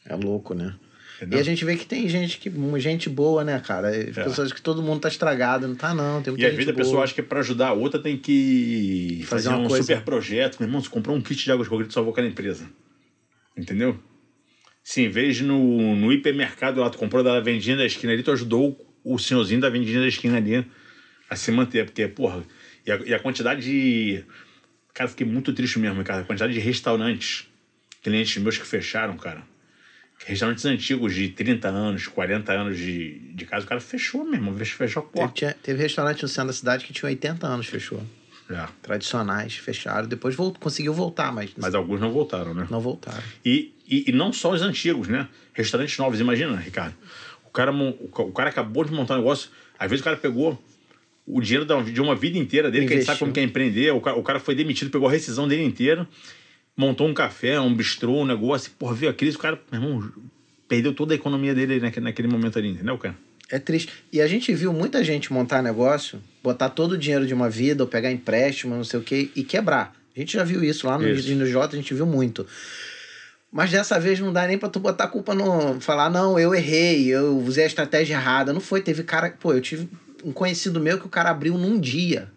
S1: É louco, né?
S2: Entendeu?
S1: E a gente vê que tem gente que gente boa, né, cara? As pessoas que todo mundo tá estragado, não tá não, tem muita
S2: É. E às
S1: gente
S2: vezes a pessoa acha que para ajudar a outra tem que
S1: Fazer
S2: fazer, um
S1: coisa.
S2: super projeto. Meu irmão, você comprou um kit de água de coco, tu salvou aquela empresa. Entendeu? Se em vez de no, no hipermercado lá, tu comprou da vendinha da esquina ali, tu ajudou o senhorzinho da vendinha da esquina ali a se manter. Porque, porra, e a, e a quantidade de. Cara, fiquei muito triste mesmo, cara. A quantidade de restaurantes, clientes meus que fecharam, cara. Restaurantes antigos de 30 anos, 40 anos de, de casa, o cara fechou mesmo, fechou a porta.
S1: tinha- teve restaurante no centro da cidade que tinha 80 anos, fechou.
S2: É.
S1: Tradicionais, fecharam. Depois voltou, conseguiu voltar, mas,
S2: Mas alguns não voltaram, né?
S1: não voltaram.
S2: E, e, e não só os antigos, né? Restaurantes novos, imagina, Ricardo. O cara, o o cara acabou de montar um negócio, às vezes o cara pegou o dinheiro de uma vida inteira dele, que a gente sabe
S1: Investiu.
S2: como que é empreender, o cara, o cara foi demitido, pegou a rescisão dele inteira, montou um café, um bistrô, um negócio, porra, veio a crise, o cara, meu irmão, perdeu toda a economia dele naquele, naquele momento ali, entendeu, cara?
S1: É triste. E a gente viu muita gente montar negócio, botar todo o dinheiro de uma vida, ou pegar empréstimo, não sei o quê, e quebrar. A gente já viu isso lá no,
S2: Isso.
S1: no J, a gente viu muito. Mas dessa vez não dá nem pra tu botar a culpa no. Falar, não, eu errei, eu usei a estratégia errada. Não foi, teve cara. Pô, eu tive um conhecido meu que o cara abriu num dia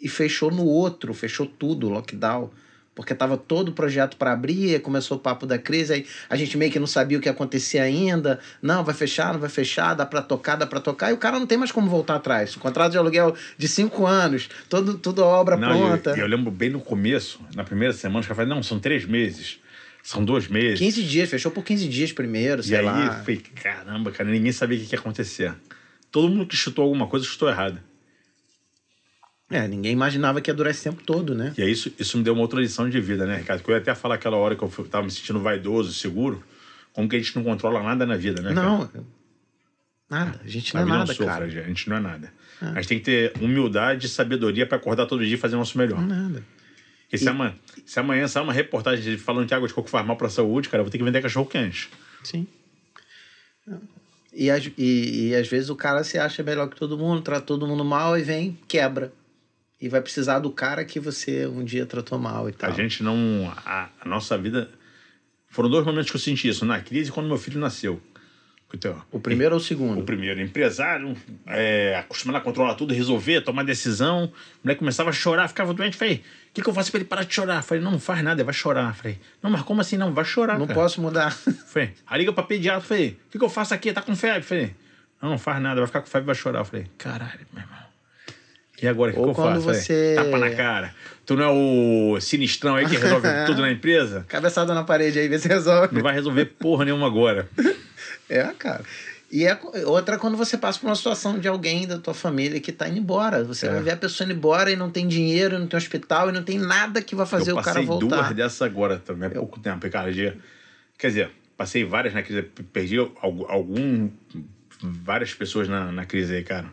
S1: e fechou no outro, fechou tudo, lockdown. Porque tava todo o projeto para abrir, aí começou o papo da crise, aí a gente meio que não sabia o que acontecia ainda. Não, vai fechar, não vai fechar, dá para tocar, dá para tocar, e o cara não tem mais como voltar atrás. Contrato de aluguel de cinco anos, todo, tudo obra
S2: Não, e
S1: pronta.
S2: eu, e eu lembro bem no começo, na primeira semana, os caras falaram, não, são três meses, são dois meses.
S1: 15 dias, fechou por 15 dias primeiro,
S2: E
S1: sei
S2: aí
S1: lá.
S2: eu falei, caramba, cara, ninguém sabia o que ia acontecer. Todo mundo que chutou alguma coisa chutou errado.
S1: É, ninguém imaginava que ia durar esse tempo todo, né?
S2: E aí isso, isso me deu uma outra lição de vida, né, Ricardo? Que eu ia até falar aquela hora que eu tava me sentindo vaidoso, seguro, como que a gente não controla nada na vida, né? cara?
S1: Não, nada. A gente não
S2: A
S1: é
S2: vida
S1: nada,
S2: sofre,
S1: cara.
S2: A gente não é nada. A gente tem que ter humildade e sabedoria para acordar todo dia e fazer o nosso melhor.
S1: Não é nada.
S2: Porque se, amanhã, se amanhã sair uma reportagem falando que água de coco faz mal para a saúde, cara, eu vou ter que vender cachorro quente.
S1: Sim. E, às- e, e às vezes o cara se acha melhor que todo mundo, trata todo mundo mal e vem, quebra. E vai precisar do cara que você um dia tratou mal e tal.
S2: A gente não. A, a nossa vida. Foram dois momentos que eu senti isso, na crise quando meu filho nasceu. Então,
S1: O primeiro ou o segundo?
S2: O primeiro, empresário, é, acostumado a controlar tudo, resolver, tomar decisão. O moleque começava a chorar, ficava doente. Falei, o que, que eu faço pra ele parar de chorar? Falei, não, não faz nada, vai chorar. Falei, não, mas como assim não? Vai chorar,
S1: Não
S2: cara.
S1: posso mudar.
S2: Falei, aí liga pra pediatra. Falei, o que, que eu faço aqui? Tá com febre? Falei, não, não faz nada, vai ficar com febre e vai chorar. Falei, caralho, meu irmão. E agora, o que, que eu faço?
S1: você-
S2: Falei, Tapa na cara. Tu não é o sinistrão aí que resolve tudo na empresa?
S1: Cabeçada na parede aí, vê se resolve.
S2: Não vai resolver porra nenhuma agora.
S1: É, cara. E é outra quando você passa por uma situação de alguém da tua família que tá indo embora. Você
S2: É.
S1: vai ver a pessoa indo embora e não tem dinheiro, não tem hospital e não tem nada que vai fazer
S2: eu
S1: o cara
S2: passei
S1: voltar.
S2: duas dessas agora também, há pouco tempo, cara. De, quer dizer, passei várias na crise, perdi algum, algum- várias pessoas na, na crise aí, cara.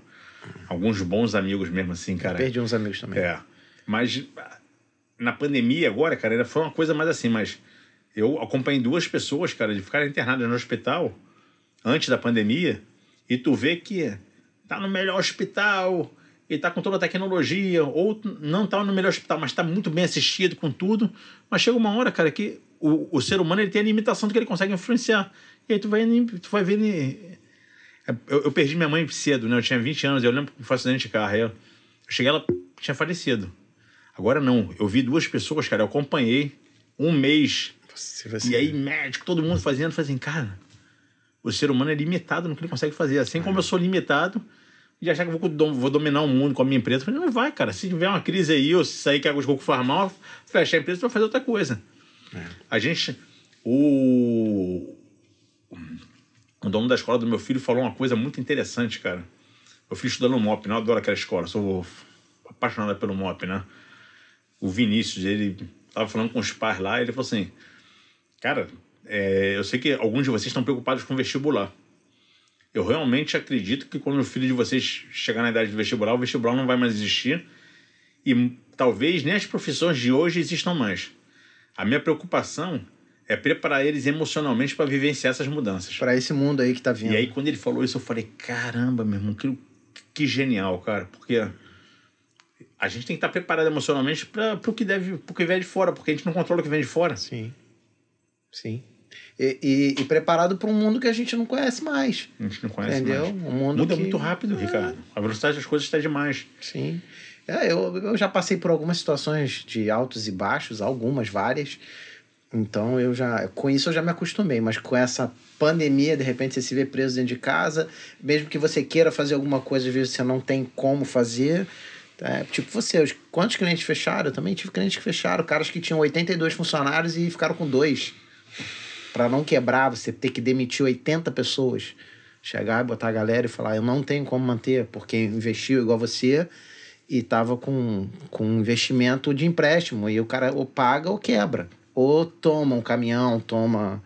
S2: Alguns bons amigos mesmo, assim, cara.
S1: Perdi uns amigos também.
S2: É. Mas na pandemia agora, cara, ainda foi uma coisa mais assim, mas eu acompanhei duas pessoas, cara, de ficarem internadas no hospital antes da pandemia, e tu vê que tá no melhor hospital e tá com toda a tecnologia, ou não tá no melhor hospital, mas tá muito bem assistido com tudo, mas chega uma hora, cara, que o, o ser humano ele tem a limitação do que ele consegue influenciar. E aí tu vai, tu vai ver. Eu, eu perdi minha mãe cedo, né? Eu tinha 20 anos, eu lembro que foi um acidente de carro. Eu, eu cheguei, ela tinha falecido. Agora não, eu vi duas pessoas, cara, eu acompanhei um mês.
S1: Você vai
S2: E aí, médico, todo mundo fazendo, fazendo, assim, cara, o ser humano é limitado no que ele consegue fazer. Assim como eu sou limitado, de achar que eu vou, vou dominar o mundo com a minha empresa. Eu falei, não vai, cara. Se tiver uma crise aí, ou se sair que a coco faz mal, fecha a empresa para fazer outra coisa. A gente. O. O dono da escola do meu filho falou uma coisa muito interessante, cara. Meu filho estudando no MOP, né? eu adoro aquela escola, sou apaixonado pelo MOP, né? O Vinícius, ele tava falando com os pais lá, e ele falou assim: Cara, é, eu sei que alguns de vocês estão preocupados com vestibular. Eu realmente acredito que quando o filho de vocês chegar na idade do vestibular, o vestibular não vai mais existir e talvez nem as profissões de hoje existam mais. A minha preocupação é preparar eles emocionalmente para vivenciar essas mudanças.
S1: Pra esse mundo aí que tá vindo.
S2: E aí, quando ele falou isso, eu falei: caramba, meu irmão, que, que genial, cara. Porque a gente tem que estar preparado emocionalmente para o que deve, pro que vem de fora, porque a gente não controla o que vem de fora.
S1: Sim. Sim. E, e- e preparado para um mundo que a gente não conhece mais.
S2: A gente não conhece
S1: entendeu?
S2: mais.
S1: Um mundo
S2: Muda
S1: que-
S2: muito rápido, Ricardo. A velocidade das coisas está demais.
S1: Sim. É, eu, eu já passei por algumas situações de altos e baixos, algumas, várias. Então eu já. Com isso eu já me acostumei, mas com essa pandemia, de repente você se vê preso dentro de casa, mesmo que você queira fazer alguma coisa, às vezes você não tem como fazer. É, tipo você, os- quantos clientes fecharam? Eu também tive clientes que fecharam, caras que tinham 82 funcionários e ficaram com dois. Para não quebrar, você ter que demitir 80 pessoas. Chegar e botar a galera e falar: eu não tenho como manter, porque investiu igual você e tava com, com um investimento de empréstimo. E o cara ou paga ou quebra. Ou toma um caminhão, toma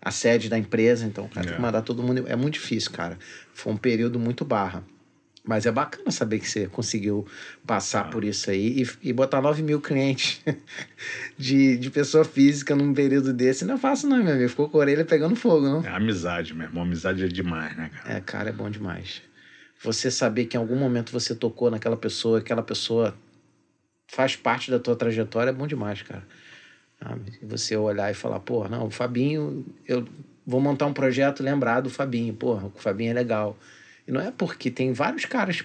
S1: a sede da empresa. Então, o cara tem
S2: É.
S1: que mandar todo mundo. É muito difícil, cara. Foi um período muito barra. Mas é bacana saber que você conseguiu passar
S2: Ah.
S1: por isso aí e, e botar 9 mil clientes de, de pessoa física num período desse. Não é fácil, não, meu amigo. Ficou com a orelha pegando fogo, não?
S2: É amizade, meu irmão. Amizade é demais, né, cara?
S1: É, cara, é bom demais. Você saber que em algum momento você tocou naquela pessoa, aquela pessoa faz parte da tua trajetória, é bom demais, cara. Você olhar e falar, pô, não, o Fabinho, eu vou montar um projeto lembrar do Fabinho, porra, o Fabinho é legal. Não é porque tem vários caras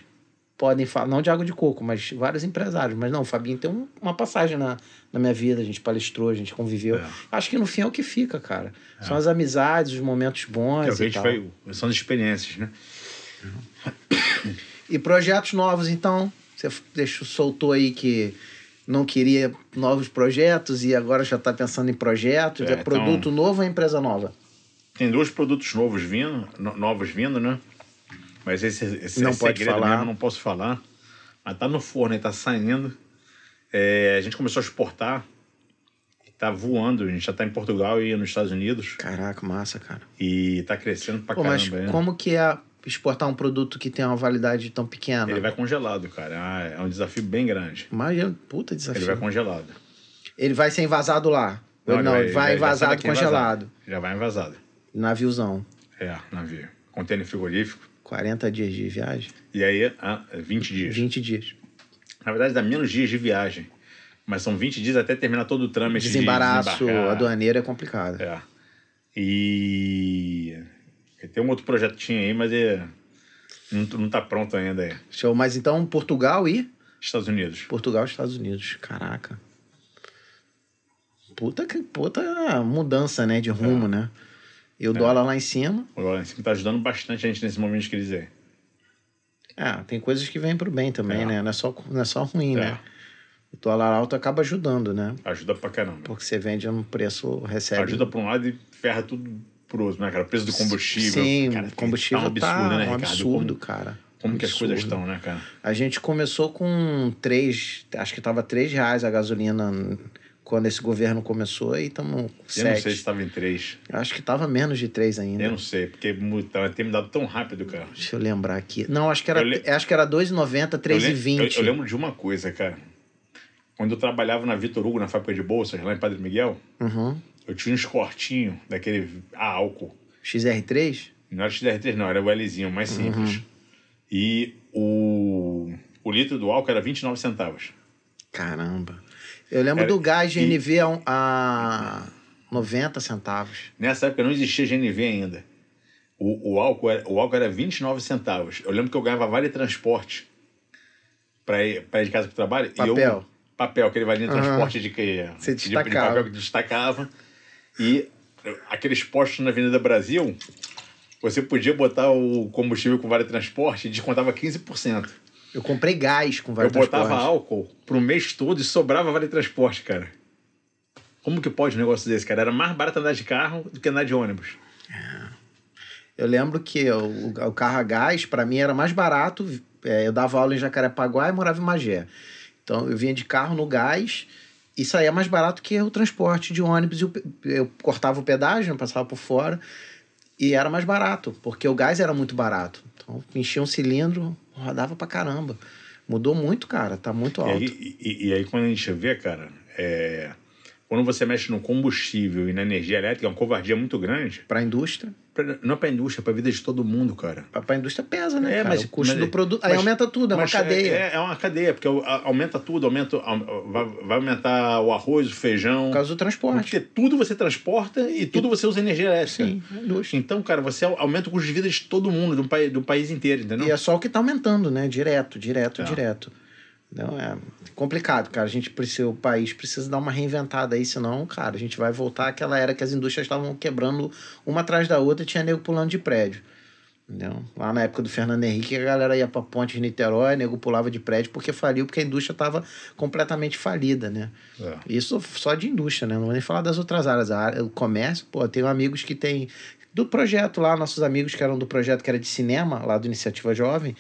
S1: podem falar, não de água de coco, mas vários empresários. Mas não, o Fabinho tem um- uma passagem na, na minha vida, a gente palestrou, a gente conviveu.
S2: É.
S1: Acho que no fim é o que fica, cara. São as amizades, os momentos bons.
S2: É o que a gente foi, são as experiências, né?
S1: E projetos novos, então? Você deixou, soltou aí que não queria novos projetos e agora já está pensando em projetos.
S2: É,
S1: É, produto novo ou empresa nova?
S2: Tem dois produtos novos vindo, no- novos vindo, né? Mas esse, esse
S1: Não
S2: é
S1: pode
S2: segredo
S1: falar.
S2: mesmo, não posso falar. Mas tá no forno, aí tá saindo. É, a gente começou a exportar. Tá voando, a gente já tá em Portugal e nos Estados Unidos.
S1: Caraca, massa, cara.
S2: E tá crescendo pra
S1: Pô, mas
S2: caramba. é.
S1: como que é exportar um produto que tem uma validade tão pequena?
S2: Ele vai congelado, cara. Ah, É um desafio bem grande.
S1: Imagina, puta desafio.
S2: Ele vai congelado.
S1: Ele vai ser envasado lá. Não,
S2: ele
S1: ele vai,
S2: já sai
S1: envasado
S2: daqui
S1: congelado.
S2: Já vai envasado.
S1: Naviozão.
S2: É, navio. Contêiner frigorífico.
S1: 40 dias de viagem?
S2: E aí, ah, 20 dias.
S1: 20 dias.
S2: Na verdade, dá menos dias de viagem. Mas são 20 dias até terminar todo o trâmite de
S1: Desembaraço
S2: desembarcar.
S1: aduaneiro é complicado.
S2: É. E tem um outro projetinho aí, mas é... não, não tá pronto ainda. É.
S1: Show. Mas então, Portugal e
S2: Estados Unidos.
S1: Portugal e Estados Unidos. Caraca. Puta, que, puta mudança, né? De rumo,
S2: É.
S1: né? E o dólar lá em cima.
S2: O dólar em cima tá ajudando bastante a gente nesse momento de crise aí.
S1: É, tem coisas que vêm pro bem também,
S2: É.
S1: né? Não é só, não é só ruim,
S2: É.
S1: né? O dólar alto acaba ajudando, né?
S2: Ajuda pra caramba.
S1: Porque você vende num preço, recebe.
S2: Ajuda pra um lado e ferra tudo pro outro, né, cara? O preço do combustível.
S1: Sim,
S2: cara,
S1: o combustível
S2: tá um absurdo, né,
S1: um absurdo,
S2: Como,
S1: cara.
S2: como que as coisas estão, né, cara?
S1: A gente começou com três, acho que tava três reais a gasolina quando esse governo começou e estamos
S2: Eu não
S1: sete.
S2: sei se estava em três.
S1: Acho que tava menos de três ainda.
S2: Eu não sei, porque tem mudado tão rápido, cara.
S1: Deixa eu lembrar aqui. Não, acho que era,
S2: Eu le-
S1: acho que era 2,90,
S2: Eu, lem-
S1: 3,20.
S2: eu, eu lembro de uma coisa, cara. Quando eu trabalhava na Vitor Hugo, na fábrica de bolsas, lá em Padre Miguel,
S1: Uhum.
S2: eu tinha uns cortinhos daquele a álcool.
S1: XR3?
S2: Não era XR3, não, era o Lzinho, mais simples.
S1: Uhum.
S2: E o, o litro do álcool era 29 centavos.
S1: Caramba. Eu lembro
S2: Era-
S1: do gás
S2: e-
S1: GNV a, a 90 centavos.
S2: Nessa época não existia GNV ainda. O, o, álcool era, o álcool era 29 centavos. Eu lembro que eu ganhava vale transporte para ir, pra ir de casa para o trabalho. E eu,
S1: Papel.
S2: papel, aquele vale transporte de que
S1: Você
S2: de, de
S1: destacava.
S2: papel que destacava. E aqueles postos na Avenida Brasil, você podia botar o combustível com vale transporte e descontava 15%.
S1: Eu comprei gás com vários
S2: eu botava álcool pro mês todo e sobrava vale transporte, cara. Como que pode um negócio desse, cara? Era mais barato andar de carro do que andar de ônibus.
S1: Eu lembro que o, o carro a gás, para mim, era mais barato. É, eu dava aula em Jacarepaguá e morava em Magé. Então, eu vinha de carro no gás e saía mais barato que o transporte de ônibus. E pe- eu cortava o pedágio, eu passava por fora. E era mais barato, porque o gás era muito barato. Então, enchia um cilindro, rodava pra caramba. Mudou muito, cara. Tá muito
S2: E
S1: alto.
S2: aí, e, e aí, quando a gente vê, cara, é, quando você mexe no combustível e na energia elétrica, é uma covardia muito grande.
S1: Pra indústria.
S2: Pra- não é pra indústria, é pra vida de todo mundo, cara.
S1: Pra, pra indústria pesa, né,
S2: É,
S1: cara?
S2: mas-
S1: o custo
S2: mas-
S1: do produto. Aí aumenta tudo, é uma
S2: Mas
S1: cadeia.
S2: É, é uma cadeia, porque a- aumenta tudo, aumenta, vai, aumentar o arroz, o feijão.
S1: Por causa do transporte.
S2: Porque tudo você transporta e tudo você usa energia elétrica.
S1: Sim, a indústria.
S2: Então, cara, você aumenta o custo de vida de todo mundo, do, país, do país inteiro, entendeu?
S1: E é só o que tá aumentando, né? Direto, direto,
S2: É.
S1: direto. Então é complicado, cara. A gente precisa, o país precisa dar uma reinventada aí, senão, cara, a gente vai voltar àquela era que as indústrias estavam quebrando uma atrás da outra e tinha nego pulando de prédio. Entendeu? Lá na época do Fernando Henrique, a galera ia pra ponte de Niterói, nego pulava de prédio porque faliu, porque a indústria estava completamente falida, né?
S2: É.
S1: Isso só de indústria, né? Não vou nem falar das outras áreas. A área, o comércio, pô, tenho amigos que tem. Do projeto lá, nossos amigos que eram do projeto que era de cinema, lá do Iniciativa Jovem,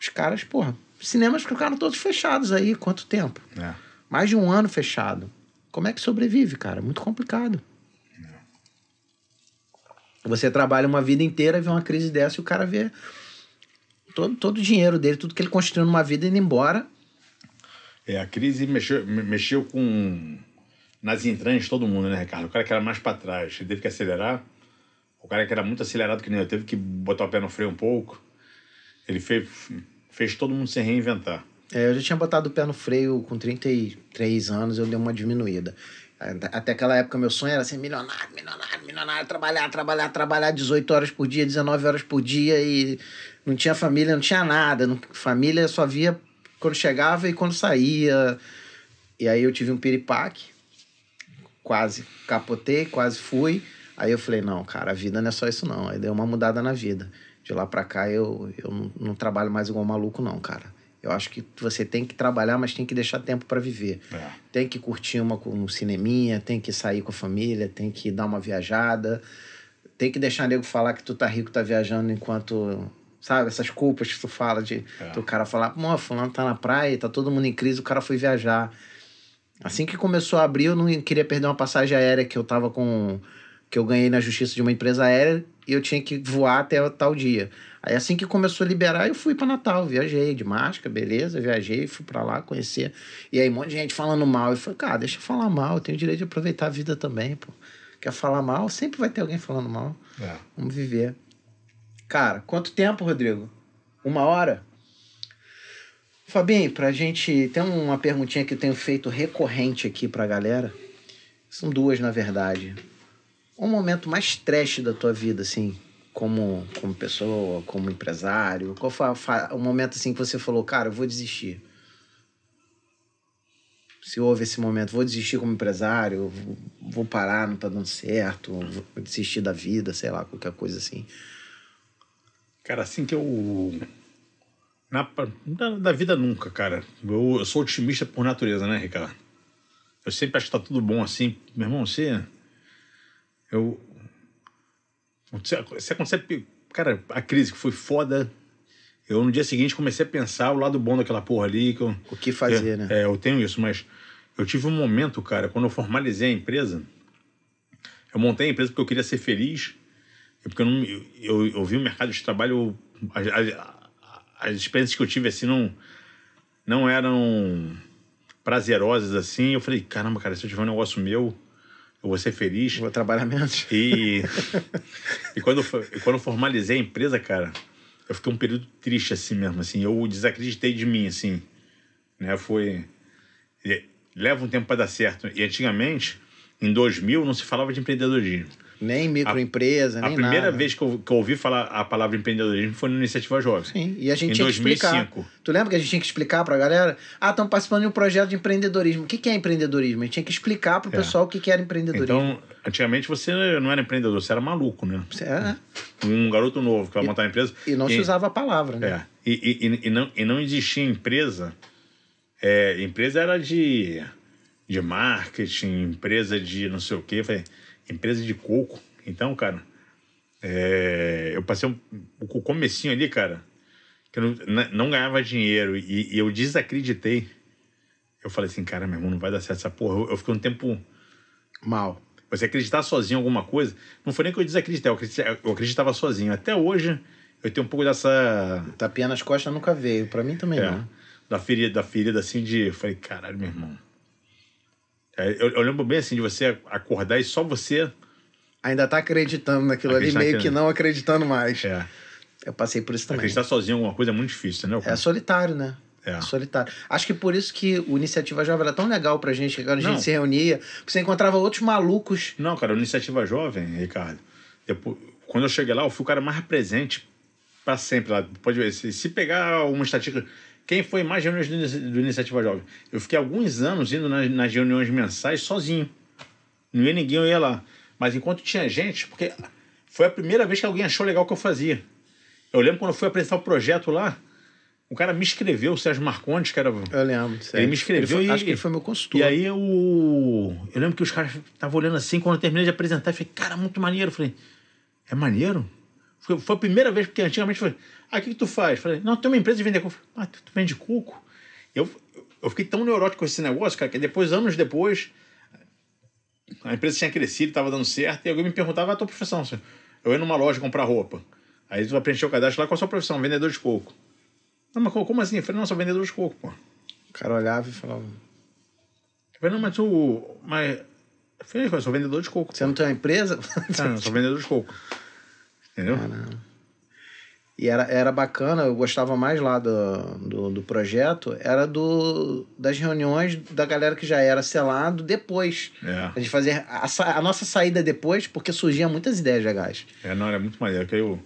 S1: os caras, porra, cinemas ficaram todos fechados aí. Quanto tempo?
S2: É.
S1: Mais de um ano fechado. Como é que sobrevive, cara? Muito complicado. Você trabalha uma vida inteira, vê uma crise dessa e o cara vê todo, todo o dinheiro dele, tudo que ele construiu numa vida indo embora.
S2: É, a crise mexeu, me- mexeu com. nas entranhas de todo mundo, né, Ricardo? O cara que era mais pra trás, ele teve que acelerar. O cara que era muito acelerado que nem eu, teve que botar o pé no freio um pouco. Ele fez, fez todo mundo se reinventar.
S1: É, eu já tinha botado o pé no freio com 33 anos, eu dei uma diminuída. Até aquela época, meu sonho era ser milionário, milionário, milionário, trabalhar, trabalhar, trabalhar 18 horas por dia, 19 horas por dia e não tinha família, não tinha nada. Família só via quando chegava e quando saía. E aí eu tive um piripaque, quase capotei, quase fui. Aí eu falei, não, cara, a vida não é só isso não. Aí deu uma mudada na vida. De lá pra cá eu, eu não, não trabalho mais igual maluco não, cara. Eu acho que você tem que trabalhar, mas tem que deixar tempo pra viver.
S2: É.
S1: Tem que curtir uma com um cineminha, tem que sair com a família, tem que dar uma viajada. Tem que deixar nego falar que tu tá rico, tá viajando enquanto... Sabe, essas culpas que tu fala de...
S2: É.
S1: O cara falar, pô, fulano tá na praia, tá todo mundo em crise, o cara foi viajar. Assim que começou a abrir, eu não queria perder uma passagem aérea que eu tava com. que eu ganhei na justiça de uma empresa aérea e eu tinha que voar até tal dia. Aí assim que começou a liberar, eu fui para Natal, viajei de máscara, beleza, viajei, fui para lá conhecer. E aí um monte de gente falando mal. Eu falei, cara, deixa eu falar mal, eu tenho o direito de aproveitar a vida também, pô. Quer falar mal? Sempre vai ter alguém falando mal.
S2: É.
S1: Vamos viver. Cara, quanto tempo, Rodrigo? Uma hora? Fabinho, pra gente. Tem uma perguntinha que eu tenho feito recorrente aqui pra galera. São duas, na verdade. Um momento mais trash da tua vida, assim, como, como pessoa, como empresário? Qual foi o momento, assim, que você falou, cara, eu vou desistir? Se houve esse momento, vou desistir como empresário, vou, parar, não tá dando certo, vou desistir da vida, sei lá, qualquer coisa assim.
S2: Cara, assim que eu. Na, da vida nunca, cara. Eu, eu sou otimista por natureza, né, Ricardo? Eu sempre acho que tá tudo bom assim. Meu irmão, você. Eu. Se acontecer. Cara, a crise que foi foda. Eu no dia seguinte comecei a pensar o lado bom daquela porra ali. Que eu,
S1: O que fazer,
S2: é,
S1: né?
S2: É, eu tenho isso, mas eu tive um momento, cara, quando eu formalizei a empresa. Eu montei a empresa porque eu queria ser feliz. Porque eu, não, eu, eu, eu vi o mercado de trabalho. As, as, as experiências que eu tive assim não, não eram prazerosas assim. Eu falei, caramba, cara, se eu tiver um negócio meu, eu vou ser feliz.
S1: Vou trabalhar menos.
S2: E, e quando, eu, quando eu formalizei a empresa, cara, eu fiquei um período triste assim mesmo, assim. Eu desacreditei de mim, assim. Né? Foi... Leva um tempo para dar certo. E antigamente, em 2000, não se falava de empreendedorismo.
S1: Nem microempresa,
S2: A
S1: nem
S2: primeira
S1: nada.
S2: vez que eu, que eu ouvi falar a palavra empreendedorismo foi na Iniciativa Jovem.
S1: Sim, e a gente
S2: Em
S1: tinha que explicar.
S2: 2005.
S1: Tu lembra que a gente tinha que explicar pra galera? Ah, estamos participando de um projeto de empreendedorismo. O que, que é empreendedorismo? A gente tinha que explicar pro
S2: É.
S1: pessoal o que, que era empreendedorismo.
S2: Então, antigamente você não era empreendedor, você era maluco, né?
S1: É,
S2: Um garoto novo que vai montar uma empresa.
S1: e não se usava a palavra, né?
S2: É. E, e, e- e não, e não existia empresa. É, empresa era de, de marketing, empresa de não sei o quê. Falei, empresa de coco. Então, cara, é, eu passei um, o comecinho ali, cara, que eu não, na- não ganhava dinheiro e, e eu desacreditei. Eu falei assim, cara, meu irmão, não vai dar certo essa porra. Eu, eu fiquei um tempo.
S1: Mal.
S2: Você acreditar sozinho em alguma coisa, não foi nem que eu desacreditei, eu acreditava, eu acreditava sozinho. Até hoje, eu tenho um pouco dessa
S1: Tapinha nas costas nunca veio. Pra mim também
S2: é,
S1: não.
S2: da ferida, da ferida assim de. eu Falei, caralho, meu irmão. É, eu, eu lembro bem assim de você acordar e só você.
S1: Ainda tá acreditando naquilo ali,
S2: Acreditar
S1: meio
S2: que-
S1: não acreditando mais.
S2: É,
S1: Eu passei por isso também.
S2: acreditar sozinho em alguma coisa é muito difícil, né?
S1: É solitário, né?
S2: É.
S1: Solitário. Acho que por isso que o Iniciativa Jovem era tão legal pra gente, que quando a gente
S2: Não.
S1: se reunia, porque você encontrava outros malucos.
S2: Não, cara, a iniciativa jovem, Ricardo. Depois, quando eu cheguei lá, eu fui o cara mais presente para sempre lá. Pode ver, se, se pegar uma estatística. Quem foi mais reuniões do, do Iniciativa Jovem? Eu fiquei alguns anos indo nas, nas reuniões mensais sozinho. Não ia ninguém, eu ia lá. Mas enquanto tinha gente, porque foi a primeira vez que alguém achou legal o que eu fazia. Eu lembro quando eu fui apresentar o projeto lá, o cara me escreveu, o Sérgio Marcondes, que era
S1: Eu lembro. sério.
S2: ele me escreveu
S1: Ele foi-
S2: e.
S1: Acho que ele foi meu consultor.
S2: E aí eu. Eu lembro que os caras estavam olhando assim, quando eu terminei de apresentar, eu falei, cara, muito maneiro. Eu falei, é maneiro? Foi, foi a primeira vez, porque antigamente foi, ah, o que, que tu faz? Falei, não, tem uma empresa de vender coco. Ah, tu, tu vende coco? Eu, eu fiquei tão neurótico com esse negócio, cara, que depois, anos depois, a empresa tinha crescido, estava dando certo, e alguém me perguntava, ah, a tua profissão? Eu ia numa loja comprar roupa. Aí tu vai preencher o cadastro lá, qual a sua profissão? Vendedor de coco. Não, mas como assim? Eu falei, não, sou vendedor de coco, pô.
S1: O cara olhava e falava:
S2: Eu falei, não, mas tu. Mas. Eu falei, eu sou vendedor de coco.
S1: Você não tem uma empresa?
S2: Ah, eu sou vendedor de coco. Entendeu?
S1: E era, era bacana, eu gostava mais lá do, do, do projeto, era do, das reuniões da galera que já era selado depois.
S2: É.
S1: A gente fazia a, a nossa saída depois, porque surgiam muitas ideias legais.
S2: É, não, era muito maneiro. Que eu,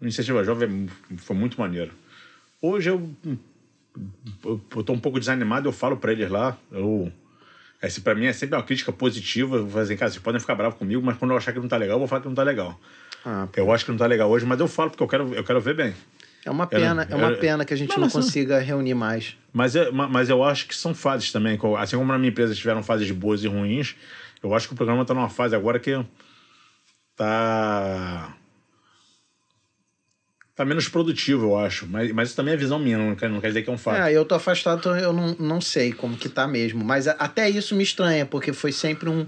S2: a iniciativa jovem foi muito maneiro. Hoje eu, eu, eu tô um pouco desanimado, eu falo pra eles lá. Eu, esse pra mim é sempre uma crítica positiva. Eu vou fazer, cara, vocês podem ficar bravos comigo, mas quando eu achar que não tá legal, eu vou falar que não tá legal.
S1: Ah,
S2: Eu acho que não tá legal hoje, mas eu falo porque eu quero, eu quero ver bem.
S1: é uma pena, é uma
S2: era-
S1: pena que a gente
S2: Não,
S1: não,
S2: mas não.
S1: consiga reunir mais.
S2: Mas, é, ma- mas eu acho que são fases também. Assim como na minha empresa tiveram fases boas e ruins, eu acho que o programa está numa fase agora que tá. tá menos produtivo, eu acho. Mas, mas isso também é visão minha, não quer, não quer dizer que é um fato.
S1: É, eu tô afastado, então eu não, não sei como que tá mesmo. Mas até isso me estranha, porque foi sempre um,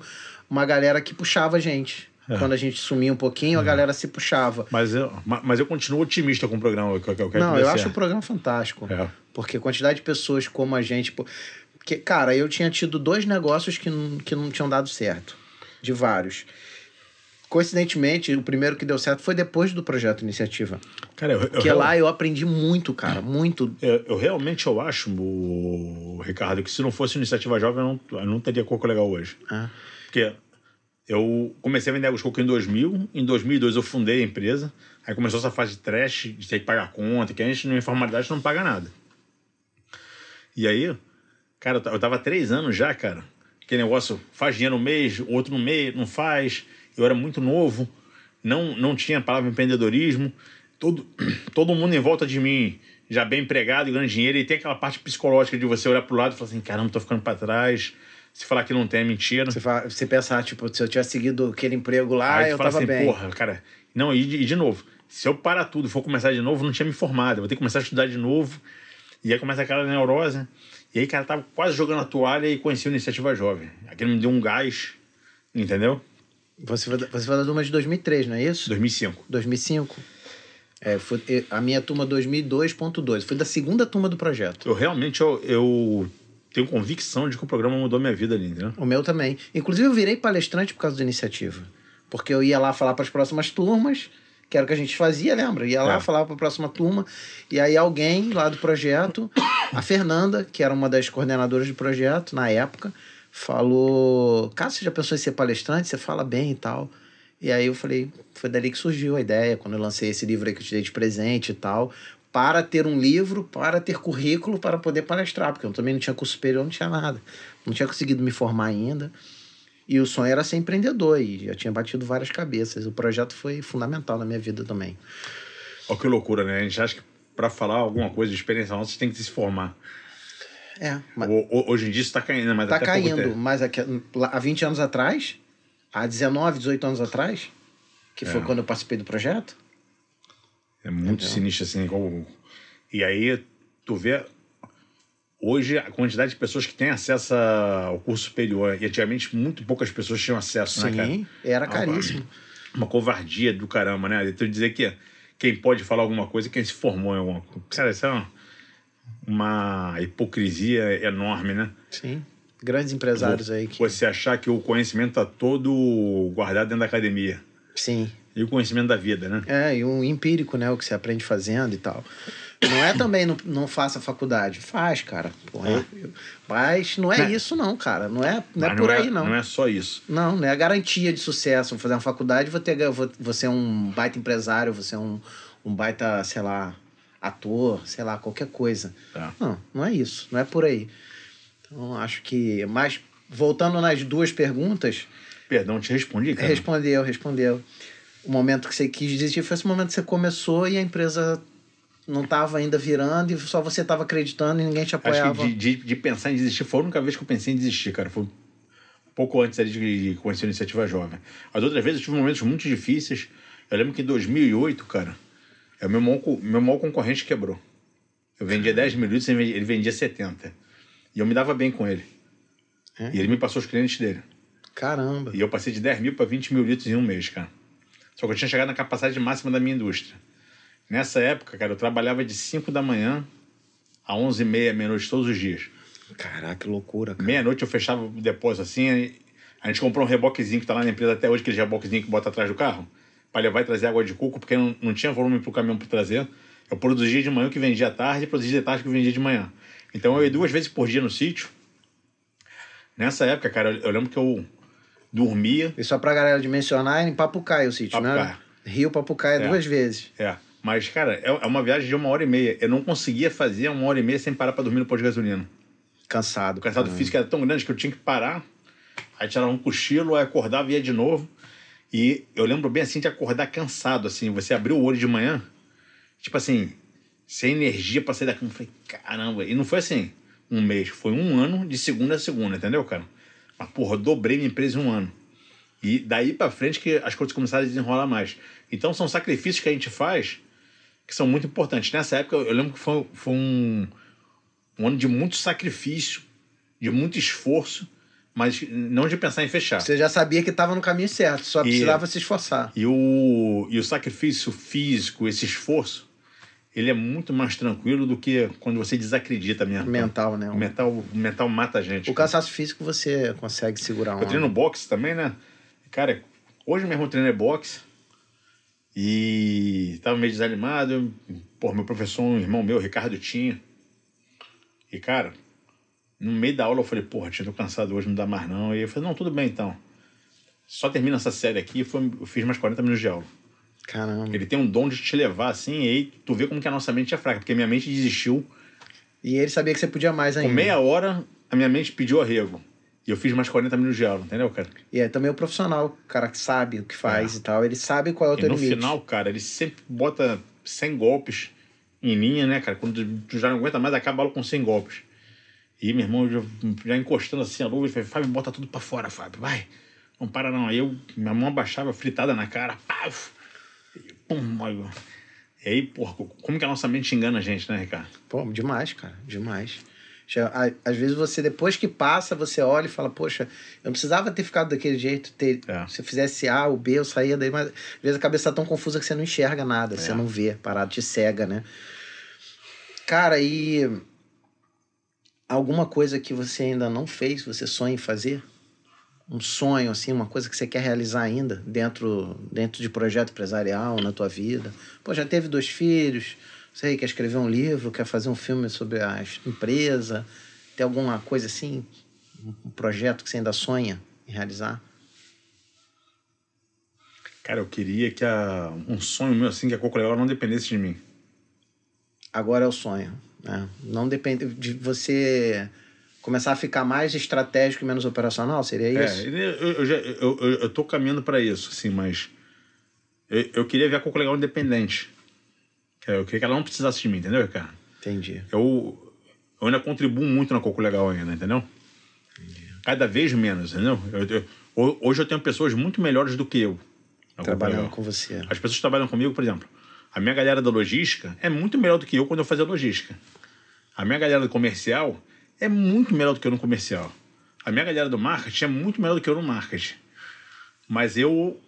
S1: uma galera que puxava a gente.
S2: É.
S1: Quando a gente sumia um pouquinho, a galera se puxava.
S2: Mas, eu, ma- mas eu continuo otimista com o programa. Eu- que eu quero
S1: Não,
S2: que
S1: eu acho o
S2: certo.
S1: programa fantástico.
S2: É.
S1: Porque a quantidade de pessoas como a gente. Porque, cara, eu tinha tido dois negócios que não, que não tinham dado certo. De vários. Coincidentemente, o primeiro que deu certo foi depois do projeto Iniciativa.
S2: Cara, eu, eu,
S1: Porque lá eu aprendi muito, cara. Muito.
S2: eu, eu realmente eu acho, o Ricardo, que se não fosse iniciativa jovem, eu não, eu não teria coco legal hoje.
S1: Ah,
S2: Porque eu comecei a vender água de coco em 2000, em 2002 eu fundei a empresa, aí começou essa fase de trash, de ter que pagar conta, que a gente, na informalidade, não paga nada. E aí, cara, eu ta- eu tava há três anos já, cara, aquele negócio, faz dinheiro no mês, outro no mês, não faz, eu era muito novo, não, não tinha a palavra empreendedorismo, todo, todo mundo em volta de mim já bem empregado ganhando dinheiro, e tem aquela parte psicológica de você olhar pro lado e falar assim, caramba, tô ficando pra trás, se falar que não tem é mentira.
S1: você, fa- você pensar, tipo, se eu tivesse seguido aquele emprego lá,
S2: Aí
S1: eu
S2: fala
S1: tava
S2: assim,
S1: bem.
S2: porra, cara. Não, e de, e de novo, se eu parar tudo e for começar de novo, não tinha me formado. Eu vou ter que começar a estudar de novo. E aí começa aquela neurose. E aí, cara, tava quase jogando a toalha e conheci a iniciativa jovem. Aquilo me deu um gás, entendeu?
S1: Você foi, da- você foi da turma de 2003, não é isso?
S2: 2005.
S1: 2005. É, foi, a minha turma 2002.2. Fui da segunda turma do projeto.
S2: Eu realmente eu, eu tenho convicção de que o programa mudou minha vida ali, entendeu?
S1: O meu também. Inclusive, eu virei palestrante por causa da iniciativa. Porque eu ia lá falar para as próximas turmas, que era o que a gente fazia, lembra? Ia lá
S2: É.
S1: falar para a próxima turma. E aí, alguém lá do projeto, a Fernanda, que era uma das coordenadoras do projeto na época, falou: Cara, você já pensou em ser palestrante? Você fala bem e tal. E aí eu falei: Foi dali que surgiu a ideia, quando eu lancei esse livro aí que eu te dei de presente e tal. Para ter um livro, para ter currículo, para poder palestrar, porque eu também não tinha curso superior, não tinha nada. Não tinha conseguido me formar ainda. E o sonho era ser empreendedor, e já tinha batido várias cabeças. O projeto foi fundamental na minha vida também.
S2: Olha que loucura, né? A gente acha que pra falar alguma coisa de experiência nossa, você tem que se formar.
S1: É, mas
S2: hoje em dia isso tá caindo, mas
S1: tá
S2: até
S1: caindo. Mas aqui, lá, há 20 anos atrás, há 19, 18 anos atrás, que foi
S2: É.
S1: quando eu participei do projeto,
S2: É muito sinistro assim. como- E aí, tu vê. Hoje, a quantidade de pessoas que têm acesso ao curso superior. E antigamente, muito poucas pessoas tinham acesso, né, cara?
S1: sim, era
S2: Ah,
S1: caríssimo.
S2: Uma covardia do caramba, né? Tu dizer que quem pode falar alguma coisa é quem se formou em alguma coisa. Cara, isso é uma, uma hipocrisia enorme, né?
S1: Sim. Grandes empresários aí que.
S2: Você achar que o conhecimento tá todo guardado dentro da academia.
S1: Sim.
S2: E o conhecimento da vida, né?
S1: É, e um empírico, né? O que você aprende fazendo e tal. Não é também não, não faça faculdade. Faz, cara. Porra, eu- mas não é
S2: Né?
S1: isso, não, cara. Não é, não é por aí, não.
S2: Não é só isso.
S1: Não, não é a garantia de sucesso. Vou fazer uma faculdade, vou ter vou, vou ser um baita empresário, vou ser um, um baita, sei lá, ator, sei lá, qualquer coisa.
S2: Tá.
S1: Não, não é isso. Não é por aí. Então, acho que. Mas, voltando nas duas perguntas,
S2: Perdão, te respondi, cara.
S1: respondeu, respondeu. O momento que você quis desistir foi esse momento que você começou e a empresa não estava ainda virando e só você estava acreditando e ninguém te
S2: Acho
S1: apoiava.
S2: que de, de, de pensar em desistir foi a única vez que eu pensei em desistir, cara. Foi um pouco antes ali de, de conhecer a iniciativa jovem. As outras vezes eu tive momentos muito difíceis. Eu lembro que em 2008, cara, é o meu maior, meu maior concorrente quebrou. Eu vendia 10 mil litros, ele vendia- ele vendia 70. E eu me dava bem com ele.
S1: É?
S2: E ele me passou os clientes dele.
S1: Caramba.
S2: E eu passei de 10 mil para 20 mil litros em um mês, cara. Só que eu tinha chegado na capacidade máxima da minha indústria. Nessa época, cara, eu trabalhava de 5 da manhã a 11 e meia, meia-noite, todos os dias.
S1: Caraca, que loucura, cara.
S2: Meia-noite eu fechava o depósito assim, a gente comprou um reboquezinho que tá lá na empresa até hoje, aquele reboquezinho que bota atrás do carro, para levar e trazer água de coco, porque não, não tinha volume pro caminhão para trazer. Eu produzia de manhã o que vendia à tarde e produzia de tarde o que vendia de manhã. Então eu ia duas vezes por dia no sítio. Nessa época, cara, eu lembro que eu dormia.
S1: E só pra galera dimensionar, é em Papucaia o sítio, né? Rio Papucaia
S2: É.
S1: duas vezes.
S2: É. Mas, cara, é é uma viagem de uma hora e meia. Eu não conseguia fazer uma hora e meia sem parar para dormir no posto de gasolina.
S1: Cansado.
S2: O cansado
S1: caramba.
S2: físico era tão grande que eu tinha que parar, aí tirava um cochilo, aí acordava e ia de novo. E eu lembro bem assim de acordar cansado, assim, você abriu o olho de manhã, tipo assim, sem energia pra sair da cama. Eu falei, caramba. E não foi assim, um mês, foi um ano de segunda a segunda, entendeu, cara? Mas, porra, eu dobrei minha empresa em um ano. E daí pra frente que as coisas começaram a desenrolar mais. Então são sacrifícios que a gente faz que são muito importantes. Nessa época eu lembro que foi, foi um, um ano de muito sacrifício, de muito esforço, mas não de pensar em fechar.
S1: Você já sabia que estava no caminho certo, só
S2: E-
S1: precisava se esforçar.
S2: E o, e o sacrifício físico, esse esforço, ele é muito mais tranquilo do que quando você desacredita mesmo.
S1: Mental, né?
S2: O mental, o mental mata a gente.
S1: O
S2: cara.
S1: cansaço físico você consegue segurar um.
S2: Eu treino boxe também, né? Cara, hoje mesmo eu treinei boxe e tava meio desanimado. Pô, meu professor, um irmão meu, Ricardo, tinha. E, cara, no meio da aula eu falei, porra, tia, tô cansado hoje, não dá mais não. E eu falei, não, tudo bem então. Só termina essa série aqui, foi, eu fiz mais 40 minutos de aula.
S1: Caramba.
S2: Ele tem um dom de te levar assim, e aí tu vê como que a nossa mente é fraca, porque minha mente desistiu.
S1: E ele sabia que você podia mais
S2: Com
S1: ainda.
S2: meia hora, a minha mente pediu arrego. E eu fiz mais 40 minutos de aula, entendeu, cara?
S1: E é também o profissional, o cara que sabe o que faz e tal. Ele sabe qual é o
S2: É. E
S1: teu
S2: no
S1: limite.
S2: final, cara, ele sempre bota 100 golpes em linha, né, cara? Quando tu já não aguenta mais, acaba a aula com 100 golpes. E meu irmão já, já encostando assim a luva, ele falou, Fábio, bota tudo pra fora, Fábio, vai. Não para não. Aí eu, minha mão abaixava, fritada na cara, paf! Pum, aí, e aí, porra, como que a nossa mente engana a gente, né, Ricardo?
S1: Pô, demais, cara, demais. Já, às vezes você, depois que passa, você olha e fala, poxa, eu não precisava ter ficado daquele jeito. Ter,
S2: É.
S1: Se eu fizesse A ou B, eu saía daí, mas às vezes a cabeça tá tão confusa que você não enxerga nada, você
S2: É.
S1: não vê, parado, te cega, né? Cara, e alguma coisa que você ainda não fez, você sonha em fazer? Um sonho, assim, uma coisa que você quer realizar ainda dentro, dentro de projeto empresarial, na tua vida? Pô, já teve dois filhos, sei, quer escrever um livro, quer fazer um filme sobre a empresa, tem alguma coisa assim, um projeto que você ainda sonha em realizar?
S2: Cara, eu queria que a, um sonho meu, assim, que a Legal não dependesse de mim.
S1: Agora é o sonho, né? Não depende de você começar a ficar mais estratégico e menos operacional, seria isso?
S2: É, eu, já, eu, eu, eu tô caminhando para isso, assim, mas eu, eu queria ver a Coco Legal independente. Que Eu queria que ela não precisasse de mim, entendeu, Ricardo?
S1: Entendi.
S2: Eu, eu ainda contribuo muito na Coco Legal ainda, entendeu? Cada vez menos, entendeu? Eu- eu- ho- hoje eu tenho pessoas muito melhores do que eu.
S1: Trabalhando com você.
S2: As pessoas que trabalham comigo, por exemplo, a minha galera da logística é muito melhor do que eu quando eu fazia logística. A minha galera do comercial é muito melhor do que eu no comercial. A minha galera do marketing é muito melhor do que eu no marketing. Mas eu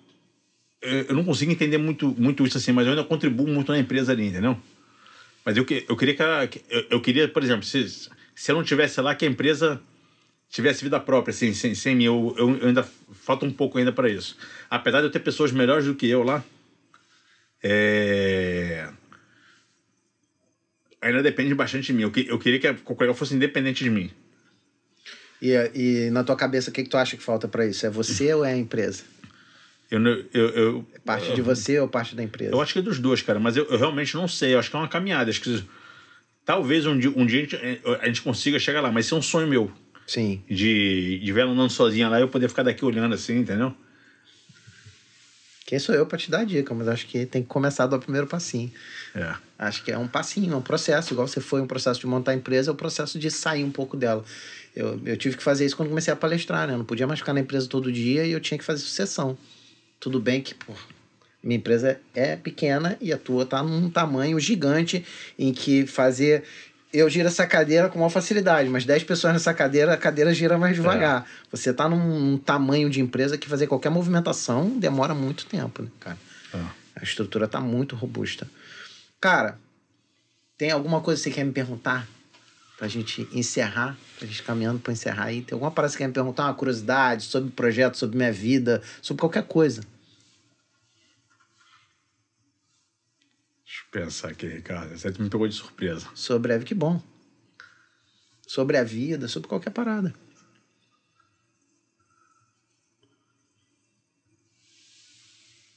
S2: eu eu não consigo entender muito, muito isso assim, mas eu ainda contribuo muito na empresa ali, entendeu? Mas eu, eu queria que, eu, eu queria, por exemplo, se, se eu não tivesse lá, que a empresa tivesse vida própria, assim, sem, sem mim. Eu, eu, eu ainda falta um pouco ainda para isso. Apesar de eu ter pessoas melhores do que eu lá, é... ainda depende bastante de mim. Eu, que- eu queria que a Coca-Cola fosse independente de mim.
S1: E, e na tua cabeça, o que, que tu acha que falta para isso? É você ou é a empresa?
S2: Eu, eu, eu,
S1: Parte de você ou parte da empresa?
S2: Eu acho que é dos dois, cara, mas eu, eu realmente não sei. Eu acho que é uma caminhada. Acho que talvez um dia, um dia a, gente, a gente consiga chegar lá, mas isso é um sonho meu.
S1: Sim.
S2: De, de ver ela andando sozinha lá e eu poder ficar daqui olhando assim, entendeu?
S1: Quem sou eu para te dar dica, mas acho que tem que começar do primeiro passinho.
S2: É.
S1: Acho que é um passinho, é um processo. Igual você foi um processo de montar a empresa, é o processo de sair um pouco dela. Eu, eu tive que fazer isso quando comecei a palestrar, né? Eu não podia mais ficar na empresa todo dia e eu tinha que fazer sucessão. Tudo bem que, pô, minha empresa é pequena e a tua tá num tamanho gigante em que fazer. Eu giro essa cadeira com maior facilidade, mas 10 pessoas nessa cadeira, a cadeira gira mais devagar. Você tá num, num tamanho de empresa que fazer qualquer movimentação demora muito tempo, né, cara?
S2: É.
S1: A estrutura tá muito robusta. Cara, tem alguma coisa que você quer me perguntar? Pra gente encerrar, pra gente caminhando pra encerrar aí. Tem alguma parada que você quer me perguntar? Uma curiosidade sobre o projeto, sobre minha vida, sobre qualquer coisa.
S2: Pensar aqui, Ricardo. Você me pegou de surpresa.
S1: Sobre a que bom. Sobre a vida, sobre qualquer parada.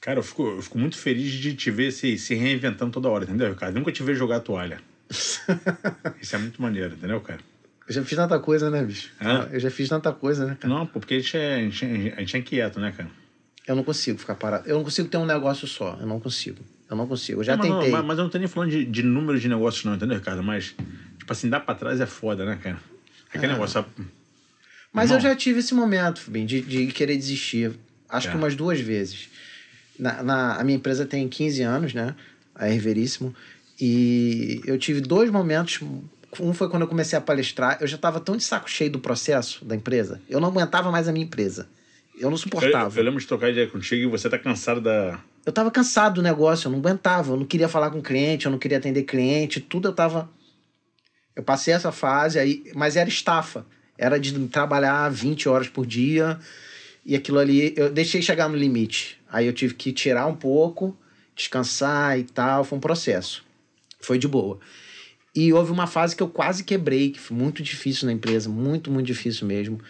S2: Cara, eu fico, eu fico muito feliz de te ver se, se reinventando toda hora, entendeu, Ricardo? Nunca te ver jogar toalha. Isso é muito maneiro, entendeu, cara?
S1: Eu já fiz tanta coisa, né, bicho?
S2: Hã?
S1: Eu já fiz tanta coisa, né, cara?
S2: Não, porque a gente, é, a, gente, é- a gente é inquieto, né, cara?
S1: Eu não consigo ficar parado. Eu não consigo ter um negócio só. Eu não consigo. Eu não consigo. Eu já
S2: Não,
S1: tentei.
S2: Mas, mas eu não tô nem falando de, de número de negócios, não, entendeu, Ricardo? Mas, tipo assim, dar pra trás é foda, né, cara? Aquele
S1: Ah.
S2: negócio?
S1: Mas
S2: Irmão.
S1: eu já tive esse momento, Fubim, de, de querer desistir. Acho
S2: É.
S1: que umas duas vezes. Na, na- a minha empresa tem 15 anos, né? A Herveríssimo. E eu tive dois momentos. Um foi quando eu comecei a palestrar. Eu já estava tão de saco cheio do processo da empresa. Eu não aguentava mais a minha empresa. Eu não
S2: Eu,
S1: suportava.
S2: eu lembro de trocar ideia contigo e você tá cansado da.
S1: eu tava cansado do negócio, eu não aguentava, eu não queria falar com cliente, eu não queria atender cliente, tudo eu tava. Eu passei essa fase aí, mas era estafa. Era de trabalhar 20 horas por dia e aquilo ali, eu deixei chegar no limite. Aí eu tive que tirar um pouco, descansar e tal, foi um processo. Foi de boa. E houve uma fase que eu quase quebrei, que foi muito difícil na empresa, muito, muito difícil mesmo.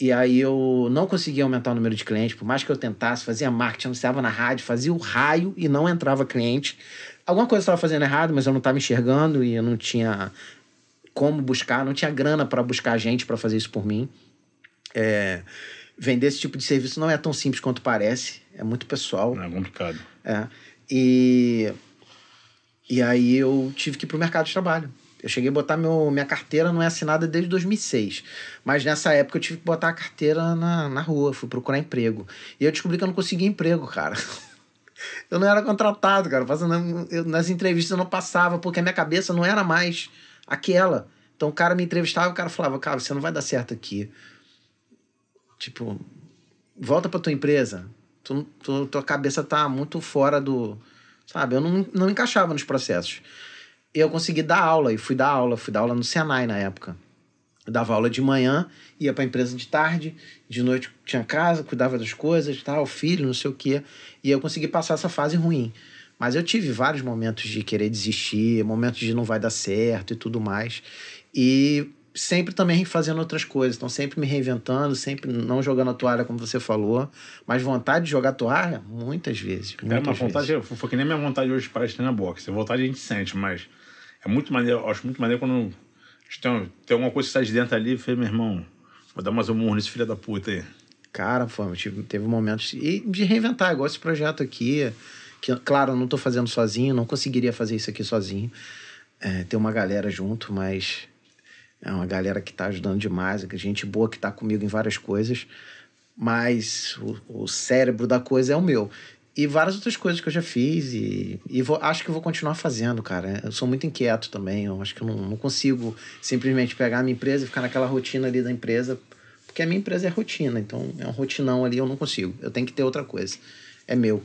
S1: E aí eu não conseguia aumentar o número de clientes, por mais que eu tentasse, fazia marketing, anunciava na rádio, fazia o raio e não entrava cliente. Alguma coisa estava fazendo errado, mas eu não estava enxergando e eu não tinha como buscar, não tinha grana para buscar gente para fazer isso por mim. É, vender esse tipo de serviço não é tão simples quanto parece, é muito pessoal.
S2: Não, é complicado.
S1: É. E, e aí eu tive que ir pro mercado de trabalho. Eu cheguei a botar meu, minha carteira não é assinada desde 2006. Mas nessa época eu tive que botar a carteira na, na rua, fui procurar emprego. E eu descobri que eu não conseguia emprego, cara. Eu não era contratado, cara. Nas entrevistas eu não passava, porque a minha cabeça não era mais aquela. Então o cara me entrevistava o cara falava, cara, você não vai dar certo aqui. Tipo, volta pra tua empresa. Tu, tu- tua cabeça tá muito fora do. Sabe? Eu não, não encaixava nos processos. Eu consegui dar aula, e fui dar aula, fui dar aula no Senai na época. Eu dava aula de manhã, ia pra empresa de tarde, de noite tinha casa, cuidava das coisas, tal, filho, não sei o quê. E eu consegui passar essa fase ruim. Mas eu tive vários momentos de querer desistir, momentos de não vai dar certo e tudo mais. E sempre também fazendo outras coisas. Então, sempre me reinventando, sempre não jogando a toalha, como você falou. Mas vontade de jogar toalha, muitas vezes. Muitas
S2: uma
S1: vezes.
S2: vontade, foi que nem minha vontade hoje para treinar boxe. A vontade a gente sente, mas é muito maneiro, acho muito maneiro quando tem, tem alguma coisa que sai de dentro ali e meu irmão, vou dar mais um murro nesse filho da puta aí.
S1: Cara, foi, tive, teve momentos e de reinventar, igual esse projeto aqui. Que, claro, eu não estou fazendo sozinho, não conseguiria fazer isso aqui sozinho. É, tem uma galera junto, mas é uma galera que está ajudando demais, é gente boa que está comigo em várias coisas, mas o, o cérebro da coisa é o meu. E várias outras coisas que eu já fiz e, e vou- acho que vou continuar fazendo, cara. Eu sou muito inquieto também, eu acho que eu não, não consigo simplesmente pegar a minha empresa e ficar naquela rotina ali da empresa, porque a minha empresa é rotina, então é um rotinão ali, eu não consigo. Eu tenho que ter outra coisa. É meu.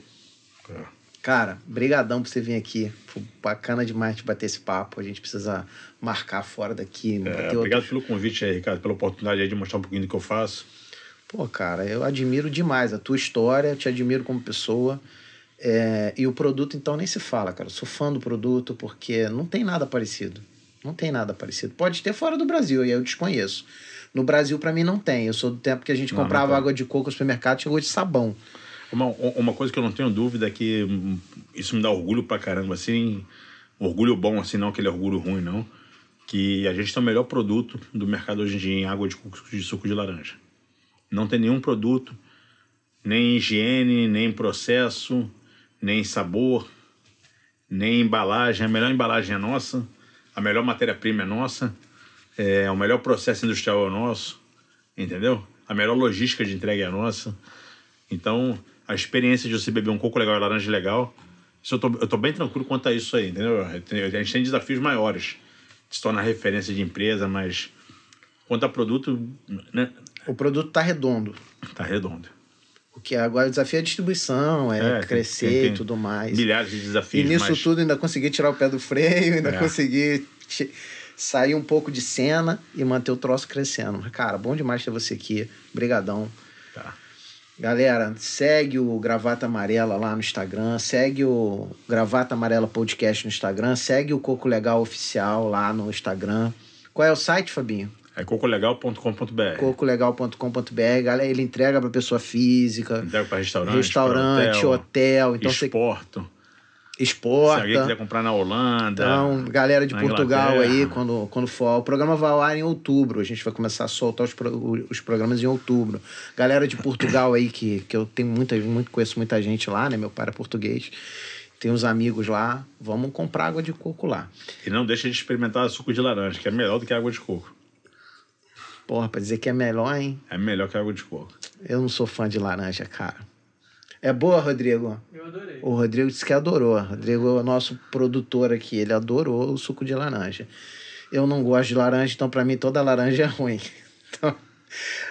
S1: Cara, brigadão por você vir aqui. Foi bacana demais te bater esse papo. A gente precisa marcar fora daqui.
S2: É, obrigado
S1: outros-
S2: pelo convite aí, Ricardo, pela oportunidade aí de mostrar um pouquinho do que eu faço.
S1: Pô, cara, eu admiro demais a tua história, te admiro como pessoa. É, e o produto, então, nem se fala, cara. Eu sou fã do produto porque não tem nada parecido. Não tem nada parecido. Pode ter fora do Brasil, e aí eu desconheço. No Brasil, pra mim, não tem. Eu sou do tempo que a gente
S2: Não, não
S1: comprava
S2: tem.
S1: água de coco no supermercado, chegou de sabão.
S2: Uma, uma coisa que eu não tenho dúvida é que hum, isso me dá orgulho pra caramba, assim. Orgulho bom, assim, não aquele orgulho ruim, não. Que a gente tem o melhor produto do mercado hoje em dia em água de, coco, de suco de laranja. Não tem nenhum produto, nem higiene, nem processo, nem sabor, nem embalagem. A melhor embalagem é nossa, a melhor matéria-prima é nossa, é, o melhor processo industrial é nosso, entendeu? A melhor logística de entrega é nossa. Então, a experiência de você beber um coco legal e laranja legal, isso eu, tô, eu tô bem tranquilo quanto a isso aí, entendeu? A gente tem desafios maiores se tornar referência de empresa, mas quanto a produto, né,
S1: O produto tá redondo.
S2: tá redondo.
S1: O que agora o desafio é a distribuição, é,
S2: É,
S1: crescer
S2: tem- tem
S1: e tudo mais.
S2: Milhares de
S1: E
S2: desafios.
S1: nisso
S2: mas...
S1: tudo ainda consegui tirar o pé do freio, ainda
S2: É.
S1: consegui sair um pouco de cena e manter o troço crescendo. Cara, bom demais ter você aqui. Brigadão.
S2: Tá.
S1: Galera, segue o Gravata Amarela lá no Instagram, segue o Gravata Amarela Podcast no Instagram, segue o Coco Legal Oficial lá no Instagram. Qual é o site, Fabinho?
S2: É cocolegal.com.br.
S1: cocolegal.com.br. Ele entrega para pessoa física,
S2: Entrega para restaurante,
S1: restaurante,
S2: pra
S1: hotel, então você
S2: exporto. Se
S1: exporta.
S2: alguém quiser comprar na Holanda.
S1: Então, galera de Portugal
S2: Inglaterra.
S1: aí, quando, quando for. O programa vai ao ar em outubro. A gente vai começar a soltar os, pro- os programas em outubro. Galera de Portugal aí, que, que eu tenho muita, muito, conheço muita gente lá, né? Meu pai é português. Tem uns amigos lá. Vamos comprar água de coco lá.
S2: E não deixa de experimentar suco de laranja, que é melhor do que água de coco.
S1: Porra, pra dizer que é melhor, hein?
S2: É melhor que água de coco.
S1: Eu não sou fã de laranja, cara. É boa, Rodrigo?
S3: Eu adorei.
S1: O Rodrigo disse que adorou. O Rodrigo é o nosso produtor aqui. Ele adorou o suco de laranja. Eu não gosto de laranja, então pra mim toda laranja é ruim. Então,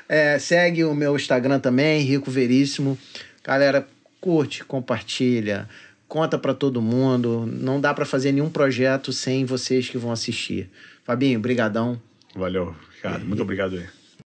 S1: é, segue o meu Instagram também, Rico Veríssimo. Galera, curte, compartilha, conta pra todo mundo. Não dá pra fazer nenhum projeto sem vocês que vão assistir. Fabinho, brigadão.
S2: Valeu, Ricardo. Muito obrigado aí.